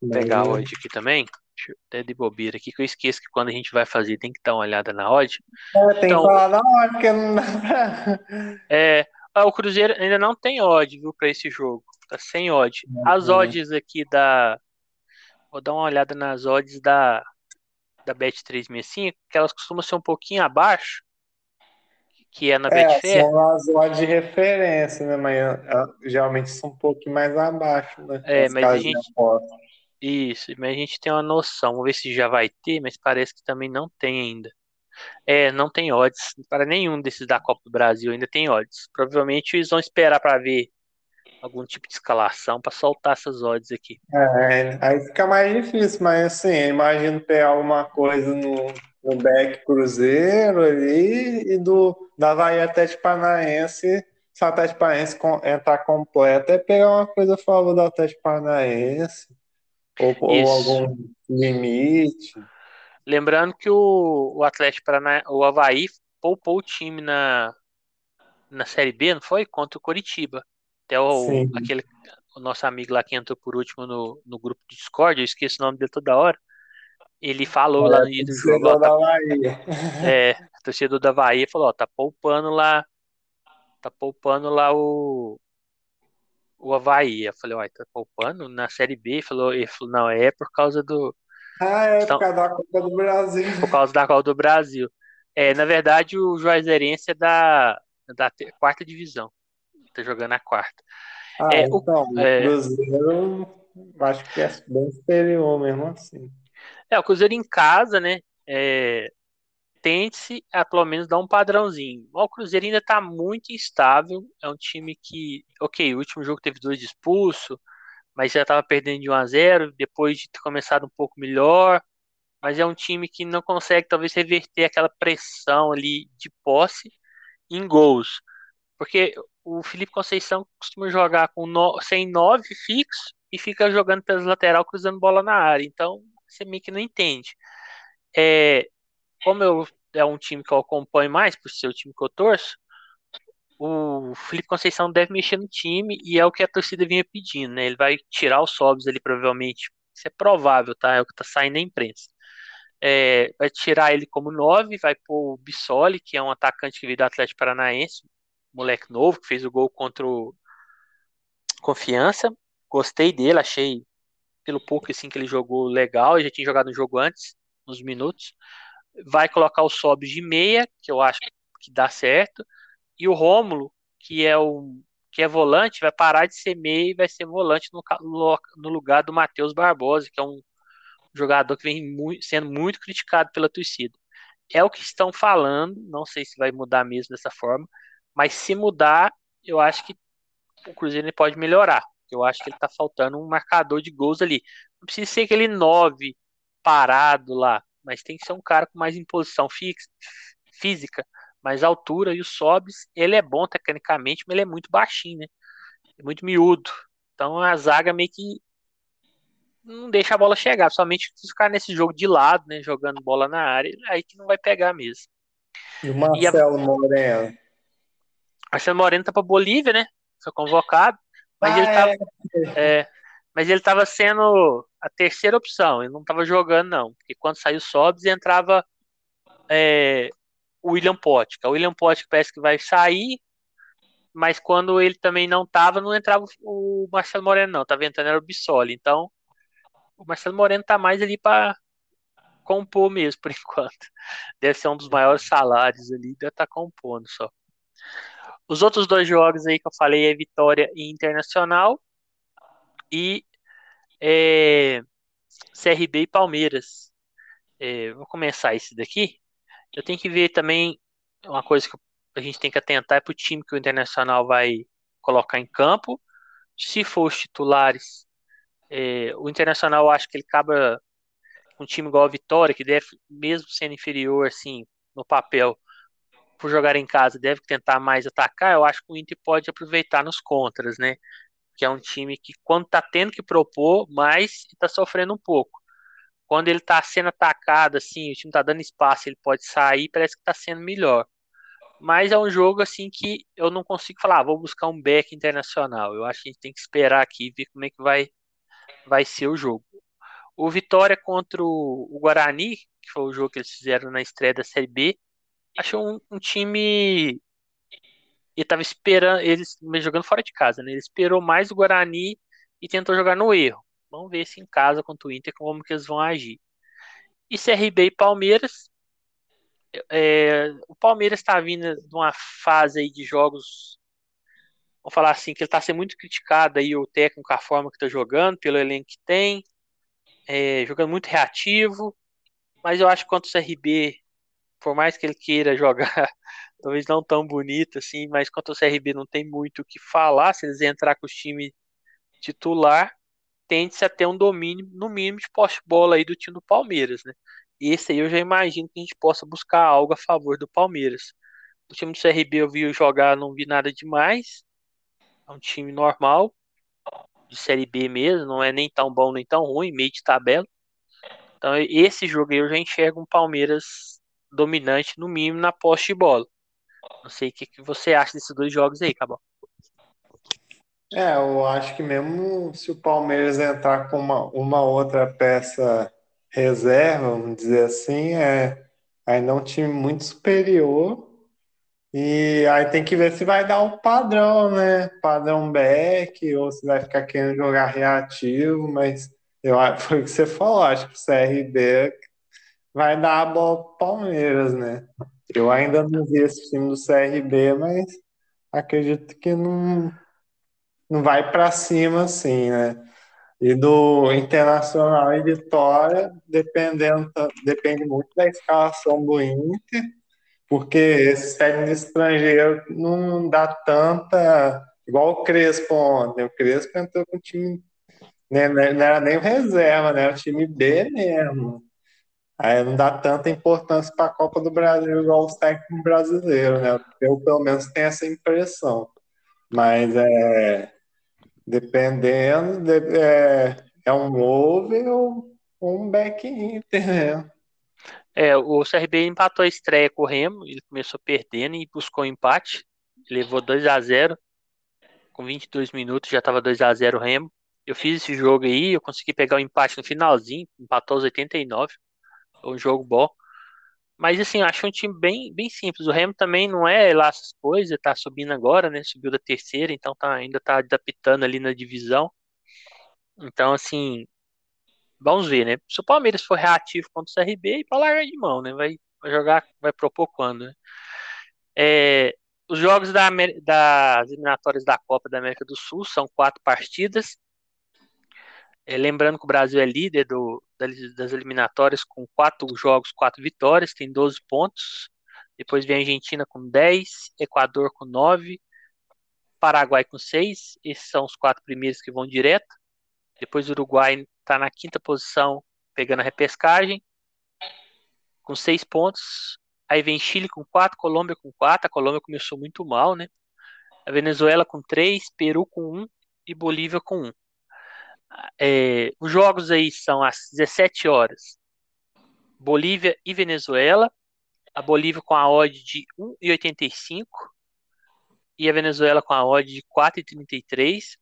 Vou pegar a odd aqui também. Deixa eu até de bobeira aqui, que eu esqueço que quando a gente vai fazer tem que dar uma olhada na odd. É, tem então, que falar na odd, porque não dá pra... <laughs> É, o Cruzeiro ainda não tem odd, viu, pra esse jogo. Tá sem odd. As odds aqui da... Vou dar uma olhada nas odds da, da Bet365, que elas costumam ser um pouquinho abaixo, que é na é, Betfair. São as odds de referência, né? Mas geralmente são um pouquinho mais abaixo, né? É, mas a gente... Isso, mas a gente tem uma noção. Vamos ver se já vai ter, mas parece que também não tem ainda. É, não tem odds. Para nenhum desses da Copa do Brasil ainda tem odds. Provavelmente eles vão esperar para ver algum tipo de escalação para soltar essas odds aqui. É, aí fica mais difícil, mas assim, imagino ter alguma coisa no, no back Cruzeiro ali e do da Bahia Atlético Paranaense. Se o Atlético Paranaense entrar completo, é pegar uma coisa a favor do Atlético Paranaense. Ou, ou algum limite. Lembrando que o, o Atlético Paraná, o Havaí poupou o time na, na Série B, não foi? Contra o Coritiba. Até o, aquele, o nosso amigo lá que entrou por último no, no grupo de Discord, eu esqueço o nome dele toda hora. Ele falou é, lá no início do jogo. Ó, tá, é, torcedor da Bahia falou, ó, tá poupando lá. Tá poupando lá o, o Havaí. Eu falei, uai, tá poupando na Série B? Ele falou, ele falou, não, é por causa do. Ah, é então, por causa da Copa do Brasil. Por causa da Copa do Brasil. É, na verdade, o Juazeirense é da, da quarta divisão. Tá jogando a quarta. Ah, é, então, o, é, Cruzeiro acho que é bem superior mesmo assim. É, o Cruzeiro em casa, né? É, tente-se a pelo menos dar um padrãozinho. O Cruzeiro ainda está muito instável. É um time que, ok, o último jogo teve dois expulsos, mas já estava perdendo de 1 a 0 depois de ter começado um pouco melhor. Mas é um time que não consegue talvez reverter aquela pressão ali de posse em gols. Porque o Felipe Conceição costuma jogar com no, sem nove fixo e fica jogando pelas lateral cruzando bola na área. Então, você meio que não entende. É, como eu, é um time que eu acompanho mais, por ser o time que eu torço, o Felipe Conceição deve mexer no time e é o que a torcida vinha pedindo, né? Ele vai tirar os sobres ali, provavelmente. Isso é provável, tá? É o que tá saindo na imprensa. É, vai tirar ele como 9, vai pôr o Bissoli, que é um atacante que veio do Atlético Paranaense, moleque novo, que fez o gol contra o Confiança. Gostei dele, achei pelo pouco assim que ele jogou legal, ele já tinha jogado um jogo antes, uns minutos. Vai colocar o Sobs de meia, que eu acho que dá certo, e o Rômulo, que é o que é volante, vai parar de ser meia e vai ser volante no, no lugar do Matheus Barbosa, que é um jogador que vem muito, sendo muito criticado pela torcida. É o que estão falando, não sei se vai mudar mesmo dessa forma, mas se mudar, eu acho que o Cruzeiro pode melhorar. Eu acho que ele tá faltando um marcador de gols ali. Não precisa ser aquele 9 parado lá, mas tem que ser um cara com mais imposição fixa, física, mais altura. E o Sobs, ele é bom tecnicamente, mas ele é muito baixinho, né? É muito miúdo. Então a zaga meio que não deixa a bola chegar, somente se ficar nesse jogo de lado, né, jogando bola na área, aí que não vai pegar mesmo. E o Marcelo e a... Moreno? Marcelo Moreno tá para Bolívia, né? Foi convocado. Mas ah, ele tava. É. É, mas ele tava sendo a terceira opção, ele não tava jogando, não. Porque quando saiu o Sobs entrava é, o William Potts. O William Potts parece que vai sair, mas quando ele também não tava, não entrava o Marcelo Moreno, não. Tava entrando era o Bissoli. Então, o Marcelo Moreno tá mais ali para compor mesmo, <laughs> por enquanto. Deve ser um dos maiores salários ali, deve estar tá compondo só. Os outros dois jogos aí que eu falei é Vitória e Internacional e é, CRB e Palmeiras. É, vou começar esse daqui. Eu tenho que ver também uma coisa que a gente tem que atentar é para o time que o Internacional vai colocar em campo. Se for os titulares, é, o Internacional acho que ele acaba um time igual a Vitória, que deve, mesmo sendo inferior assim no papel, por jogar em casa, deve tentar mais atacar, eu acho que o Inter pode aproveitar nos contras, né? Que é um time que, quando tá tendo que propor, mais está sofrendo um pouco. Quando ele tá sendo atacado, assim, o time tá dando espaço, ele pode sair, parece que tá sendo melhor. Mas é um jogo, assim, que eu não consigo falar, ah, vou buscar um back internacional. Eu acho que a gente tem que esperar aqui ver como é que vai, vai ser o jogo. O Vitória contra o Guarani, que foi o jogo que eles fizeram na estreia da Série B, achei um, um time. Ele tava esperando, eles jogando fora de casa, né? Ele esperou mais o Guarani e tentou jogar no erro. Vamos ver se em casa contra o Inter como que eles vão agir. E CRB e Palmeiras. É, o Palmeiras está vindo de uma fase aí de jogos. Vamos falar assim, que ele está sendo muito criticado aí, o técnico, a forma que está jogando, pelo elenco que tem. É, jogando muito reativo. Mas eu acho que contra o CRB por mais que ele queira jogar, <laughs> talvez não tão bonito assim, mas quanto o CRB não tem muito o que falar, se eles entrar com o time titular, tende-se a ter um domínio, no mínimo, de poste-bola aí do time do Palmeiras, né? E esse aí eu já imagino que a gente possa buscar algo a favor do Palmeiras. O time do CRB eu vi jogar, não vi nada demais. É um time normal, de Série B mesmo, não é nem tão bom nem tão ruim, meio de tabela. Então esse jogo aí eu já enxergo um Palmeiras dominante, no mínimo, na posse de bola. Não sei o que, que você acha desses dois jogos aí, Cabal. É, eu acho que mesmo se o Palmeiras entrar com uma, uma outra peça reserva, vamos dizer assim, é ainda é um time muito superior. E aí tem que ver se vai dar o padrão, né? Padrão back, ou se vai ficar querendo jogar reativo, mas eu, <laughs> foi o que você falou, acho que o CRB vai dar a bola pro Palmeiras, né? Eu ainda não vi esse time do CRB, mas acredito que não, não vai para cima assim, né? E do Internacional e Vitória, dependendo, depende muito da escalação do Inter, porque esses técnicos estrangeiros não dá tanta. Igual o Crespo ontem. O Crespo entrou com o time. Né, não era nem reserva, né? Era o time B mesmo. Aí não dá tanta importância para a Copa do Brasil igual os técnicos brasileiros, né? Eu, pelo menos, tenho essa impressão. Mas é Dependendo, de, é, é um over ou um back inter, né? É, o CRB empatou a estreia com o Remo, ele começou perdendo e buscou um empate, levou 2 a 0 com 22 minutos já estava 2 a 0 o Remo. Eu fiz esse jogo aí, eu consegui pegar o um empate no finalzinho, empatou aos 89, foi um jogo bom. Mas assim, acho um time bem, bem simples. O Remo também não é lá essas coisas, tá subindo agora, né? Subiu da terceira, então tá, ainda tá adaptando ali na divisão. Então, assim, vamos ver, né? Se o Palmeiras for reativo contra o CRB, para largar de mão, né? Vai, vai jogar, vai propor quando, né? É, os jogos da, das eliminatórias da Copa da América do Sul são quatro partidas. É, lembrando que o Brasil é líder do, das eliminatórias com quatro jogos, quatro vitórias, tem 12 pontos. Depois vem a Argentina com 10, Equador com 9, Paraguai com 6. Esses são os quatro primeiros que vão direto. Depois o Uruguai está na quinta posição, pegando a repescagem, com 6 pontos. Aí vem Chile com 4, Colômbia com 4. A Colômbia começou muito mal, né? A Venezuela com 3, Peru com 1 e Bolívia com 1. É, os jogos aí são às 17 horas. Bolívia e Venezuela. A Bolívia com a odd de 1,85 e a Venezuela com a odd de 4,33.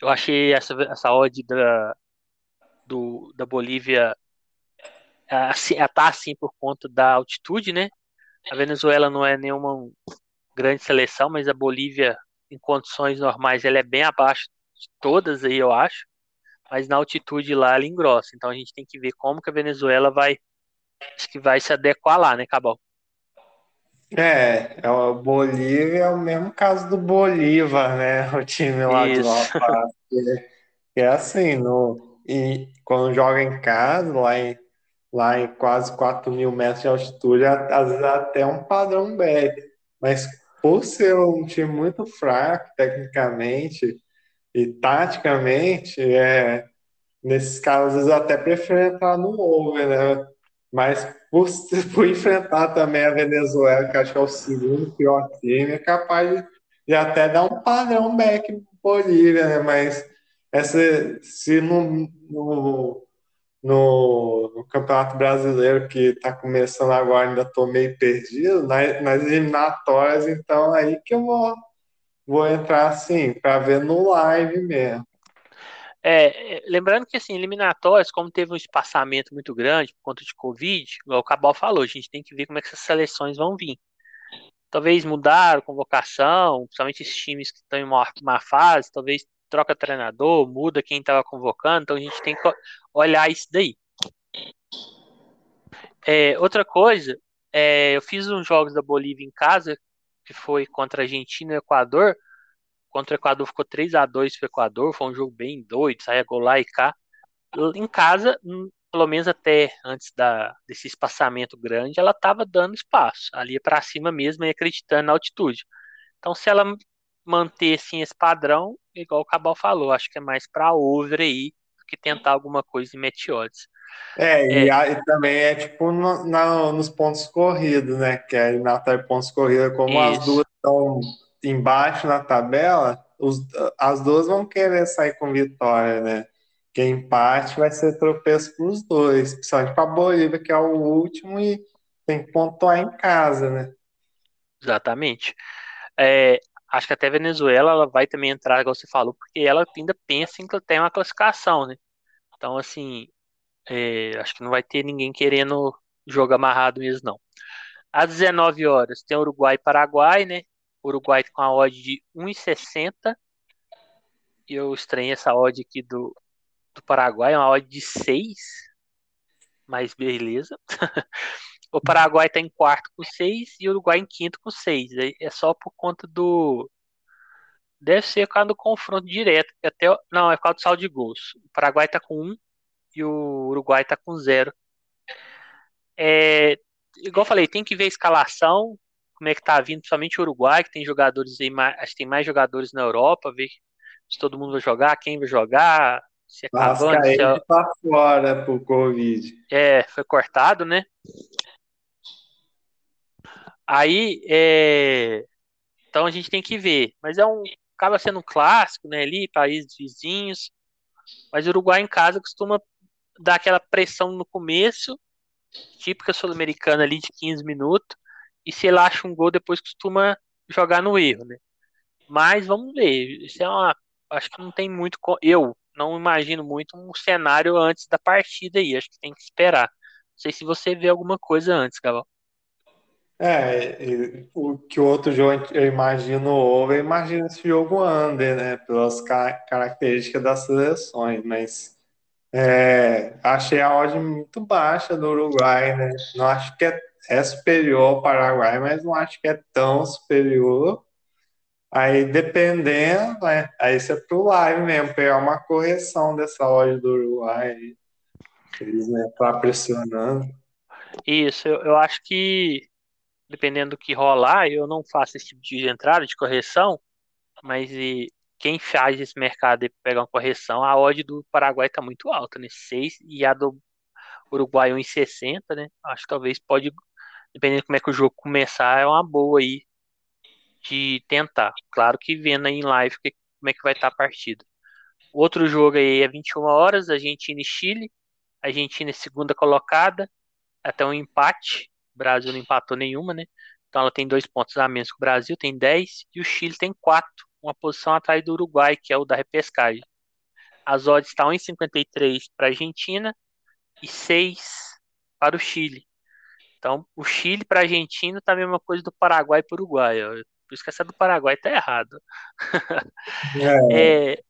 Eu achei essa, essa odd da, do, da Bolívia assim, tá assim por conta da altitude, né? A Venezuela não é nenhuma grande seleção, mas a Bolívia, em condições normais, ela é bem abaixo todas aí, eu acho. Mas na altitude lá ela engrossa. Então a gente tem que ver como que a Venezuela vai. Acho que vai se adequar lá, né, Cabal? É, é o Bolívia é o mesmo caso do Bolívar, né? <laughs> O time lá Isso. de La Paz. É, é assim, no, e quando joga em casa, lá em, lá em quase 4 mil metros de altitude, às vezes até um padrão back. Mas por ser um time muito fraco tecnicamente, e taticamente, é, nesses casos, até prefiro entrar no over, né? Mas por, <laughs> por enfrentar também a Venezuela, que acho que é o segundo pior time, é capaz de, de até dar um padrão back Bolívia, né? Mas essa, se no, no, no, no Campeonato Brasileiro, que está começando agora, ainda estou meio perdido, nas, nas eliminatórias, então aí que eu vou vou entrar assim, para ver no live mesmo. É, lembrando que assim, eliminatórias, como teve um espaçamento muito grande por conta de Covid, igual o Cabal falou, a gente tem que ver como é que essas seleções vão vir. Talvez mudar a convocação, principalmente esses times que estão em uma, uma fase, talvez troca treinador, muda quem estava convocando, então a gente tem que olhar isso daí. É, outra coisa, é, eu fiz uns jogos da Bolívia em casa, que foi contra a Argentina e Equador. Contra o Equador ficou 3 a 2 para o Equador, foi um jogo bem doido, saia gol lá e cá. Em casa, hum, pelo menos até antes da, desse espaçamento grande, ela estava dando espaço, ali para cima mesmo e acreditando na altitude. Então, se ela manter assim, esse padrão, igual o Cabal falou, acho que é mais para over aí que tentar alguma coisa em meteodes. É, e, é. e, também é tipo no, na, nos pontos corridos, né? Que é na pontos corridos, como Isso. as duas estão embaixo na tabela, os, as duas vão querer sair com vitória, né? Que empate vai ser tropeço para os dois, principalmente para a Bolívia, que é o último e tem que pontuar em casa, né? Exatamente. É, acho que até a Venezuela ela vai também entrar, igual você falou, porque ela ainda pensa em que tem uma classificação, né? Então, assim, é, acho que não vai ter ninguém querendo jogo amarrado mesmo, não. Às 19 horas tem Uruguai e Paraguai, né? Uruguai com a odd de 1,60. E eu estranhei essa odd aqui do, do Paraguai, é uma odd de 6. Mas beleza. <laughs> o Paraguai está em quarto com 6 e o Uruguai em quinto com 6. É só por conta do deve ser por causa do confronto direto. Até, não, é por causa do saldo de gols. O Paraguai tá com um e o Uruguai tá com zero. É, igual eu falei, tem que ver a escalação, como é que tá vindo, principalmente o Uruguai, que tem jogadores aí, acho que tem mais jogadores na Europa, ver se todo mundo vai jogar, quem vai jogar, se é Cavani, se é... tá fora pro Covid. É, foi cortado, né? Aí, é... então a gente tem que ver, mas é um, acaba sendo um clássico, né, ali, países vizinhos, mas o Uruguai em casa costuma dar aquela pressão no começo, típica sul-americana ali de 15 minutos, e se ele acha um gol depois costuma jogar no erro, né? Mas vamos ver, isso é uma, acho que não tem muito, eu não imagino muito um cenário antes da partida aí, acho que tem que esperar. Não sei se você vê alguma coisa antes, Gaval. É, o que o outro jogo eu imagino over, eu imagino esse jogo under, né? Pelas características das seleções, mas é, achei a odd muito baixa do Uruguai, né? Não acho que é, é superior ao Paraguai, mas não acho que é tão superior. Aí dependendo, né? Aí isso é pro live mesmo, pegar uma correção dessa odd do Uruguai. Eles né, tá pressionando. Isso, eu, eu acho que dependendo do que rolar, eu não faço esse tipo de entrada, de correção, mas e, quem faz esse mercado e pega uma correção, a odd do Paraguai está muito alta, né? 6 e a do Uruguai 1,60, né? Acho que talvez pode, dependendo de como é que o jogo começar, é uma boa aí de tentar. Claro que vendo aí em live que, como é que vai estar tá a partida. Outro jogo aí é 21 horas, Argentina e Chile. Argentina é segunda colocada, até um empate. O Brasil não empatou nenhuma, né? Então ela tem dois pontos a menos que o Brasil, tem 10, e o Chile tem 4, uma posição atrás do Uruguai, que é o da repescagem. As odds estão em 53 para a Argentina e 6 para o Chile. Então, o Chile para a Argentina tá a mesma coisa do Paraguai para o Uruguai. Ó. Por isso que essa do Paraguai tá errado. <laughs> É. é,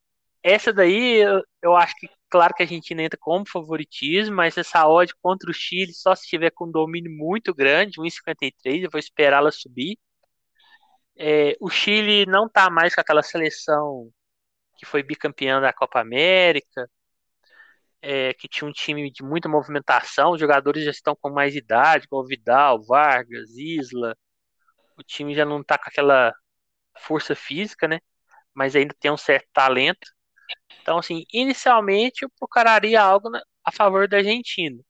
essa daí, eu, eu acho que Claro que a Argentina entra como favoritismo, mas essa odd contra o Chile só se tiver com um domínio muito grande, 1,53, eu vou esperar ela subir. É, o Chile não está mais com aquela seleção que foi bicampeã da Copa América, é, que tinha um time de muita movimentação, os jogadores já estão com mais idade, como Vidal, Vargas, Isla. O time já não está com aquela força física, né? Mas ainda tem um certo talento. Então, assim, inicialmente eu procuraria algo a favor da Argentina,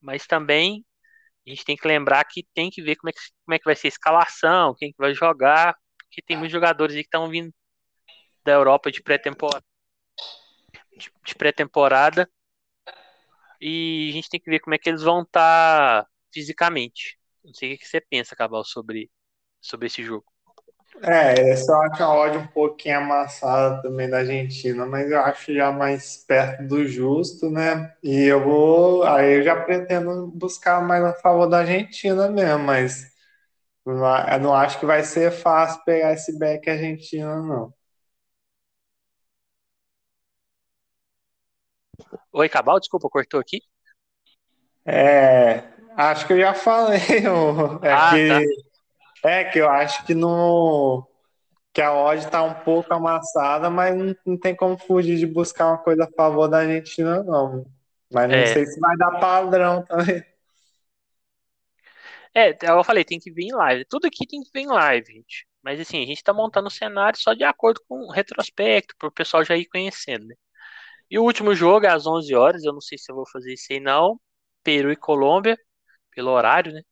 mas também a gente tem que lembrar que tem que ver como é que, como é que vai ser a escalação, quem que vai jogar, porque tem muitos jogadores aí que estão vindo da Europa de pré-temporada. De, de pré-temporada. E a gente tem que ver como é que eles vão estar tá fisicamente. Não sei o que você pensa, Cabal, sobre, sobre esse jogo. É, essa eu acho a odd um pouquinho amassada também da Argentina, mas eu acho já mais perto do justo, né? E eu vou. Aí eu já pretendo buscar mais a favor da Argentina mesmo, mas eu não acho que vai ser fácil pegar esse back argentino, não. Oi, Cabal, desculpa, cortou aqui. É, acho que eu já falei. <laughs> É ah, que. Tá. É que eu acho que no que a odd está um pouco amassada, mas não, não, tem como fugir de buscar uma coisa a favor da Argentina, não. Mas não é. sei se vai dar padrão também. É, eu falei, tem que vir em live. Tudo aqui tem que vir em live, gente. Mas assim, a gente está montando o cenário só de acordo com o retrospecto, para o pessoal já ir conhecendo, né? E o último jogo é às 11 horas, eu não sei se eu vou fazer isso aí não. Peru e Colômbia, pelo horário, né?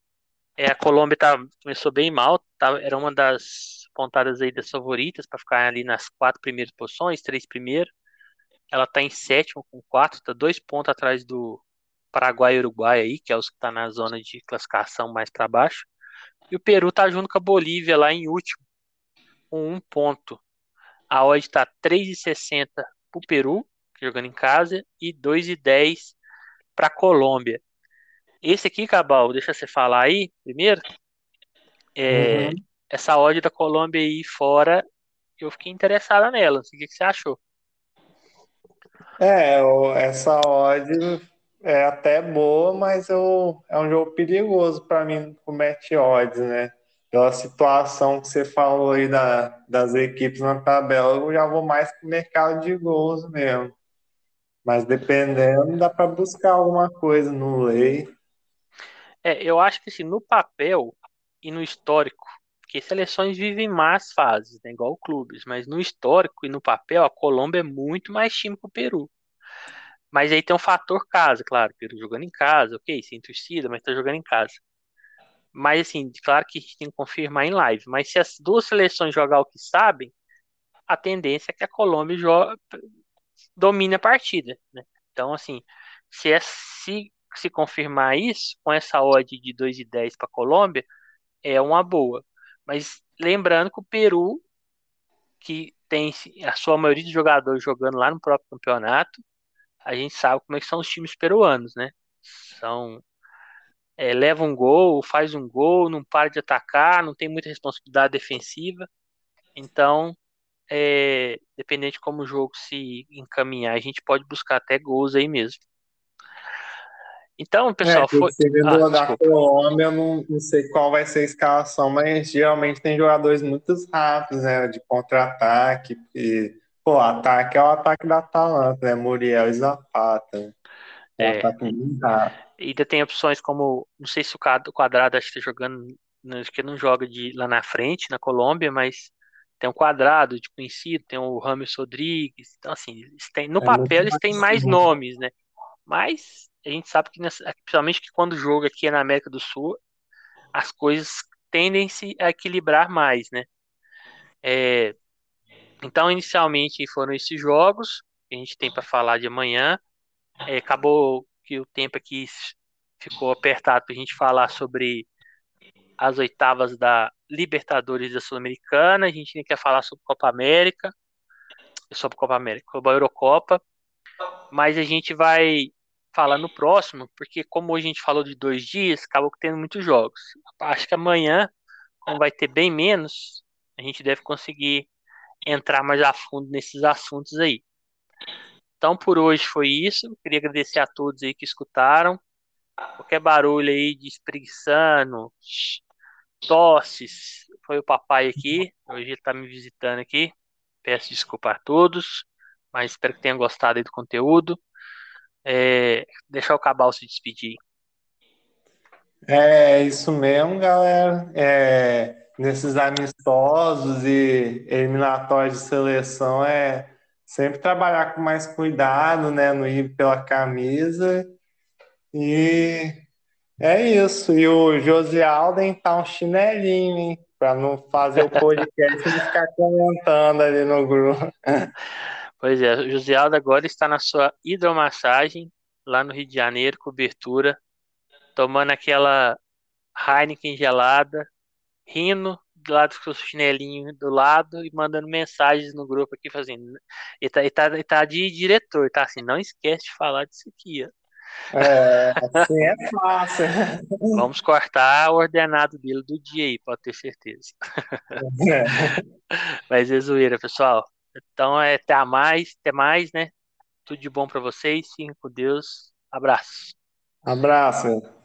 É, a Colômbia tá, começou bem mal, tá, era uma das pontadas aí das favoritas para ficar ali nas quatro primeiras posições, três primeiras. Ela tá em sétimo com quatro, tá dois pontos atrás do Paraguai e Uruguai aí, que é os que tá na zona de classificação mais para baixo. E o Peru tá junto com a Bolívia lá em último, com um ponto. A odd tá 3,60 pro Peru, jogando em casa, e 2,10 para Colômbia. Esse aqui, Cabal, deixa você falar aí primeiro. É, uhum. Essa odd da Colômbia aí fora, eu fiquei interessada nela. O que, que você achou? É, essa odd é até boa, mas eu, é um jogo perigoso para mim com match odds, né? pela situação que você falou aí da, das equipes na tabela, eu já vou mais pro mercado de gols mesmo. Mas dependendo, dá para buscar alguma coisa no lei. É, eu acho que assim, no papel e no histórico, porque seleções vivem más fases, né, igual clubes, mas no histórico e no papel, a Colômbia é muito mais time que o Peru. Mas aí tem um fator casa, claro, Peru jogando em casa, ok, sem torcida, mas tá jogando em casa. Mas assim, claro que a gente tem que confirmar em live. Mas se as duas seleções jogar o que sabem, a tendência é que a Colômbia joga, domine a partida. Né? Então, assim, se, é, se, se confirmar isso, com essa odd de 2,10 para a Colômbia, é uma boa. Mas lembrando que o Peru, que tem a sua maioria de jogadores jogando lá no próprio campeonato, a gente sabe como é que são os times peruanos, né? São é, leva um gol, faz um gol, não para de atacar, não tem muita responsabilidade defensiva. Então, é, dependente de como o jogo se encaminhar, a gente pode buscar até gols aí mesmo. Então, pessoal, é, foi. Ah, da Colômbia, eu não, não sei qual vai ser a escalação, mas geralmente tem jogadores muito rápidos, né? De contra-ataque. E, pô, ataque é o ataque da Atalanta, né? Muriel e Zapata. É, rápido. Ainda tem opções como, não sei se o quadrado acho que tá jogando, acho que não joga de lá na frente, na Colômbia, mas tem um quadrado de conhecido, tem o Rames Rodrigues, então assim, no é papel eles têm mais nomes, né? Mas a gente sabe que, principalmente que quando joga aqui na América do Sul, as coisas tendem -se a equilibrar mais, né? É, então, inicialmente foram esses jogos que a gente tem para falar de amanhã. É, acabou que o tempo aqui ficou apertado para a gente falar sobre as oitavas da Libertadores da Sul-Americana. A gente nem quer falar sobre Copa América, sobre Copa América, sobre a Eurocopa, mas a gente vai falar no próximo, porque como a gente falou de dois dias, acabou tendo muitos jogos. Acho que amanhã, como vai ter bem menos, a gente deve conseguir entrar mais a fundo nesses assuntos aí. Então por hoje foi isso. Queria agradecer a todos aí que escutaram. Qualquer barulho aí de espreguiçando, tosses, foi o papai aqui. Hoje ele está me visitando aqui. Peço desculpa a todos, mas espero que tenham gostado aí do conteúdo. É, deixar o Cabal se despedir. É isso mesmo, galera. É, nesses amistosos e eliminatórios de seleção é sempre trabalhar com mais cuidado, né? Não ir pela camisa. E é isso. E o José Alden tá um chinelinho, hein? Para não fazer o podcast e ficar comentando ali no grupo. <laughs> Pois é, o José Aldo agora está na sua hidromassagem lá no Rio de Janeiro, cobertura, tomando aquela Heineken gelada, rindo do lado com o chinelinho do lado e mandando mensagens no grupo aqui, fazendo. Ele tá, ele tá, ele tá de diretor, tá assim, não esquece de falar disso aqui, ó. É, assim é fácil. <laughs> Vamos cortar o ordenado dele do dia aí, pode ter certeza. É. <laughs> Mas é zoeira, pessoal. Então é até mais, até mais, né? Tudo de bom para vocês. Fiquem com Deus. Abraço. Abraço.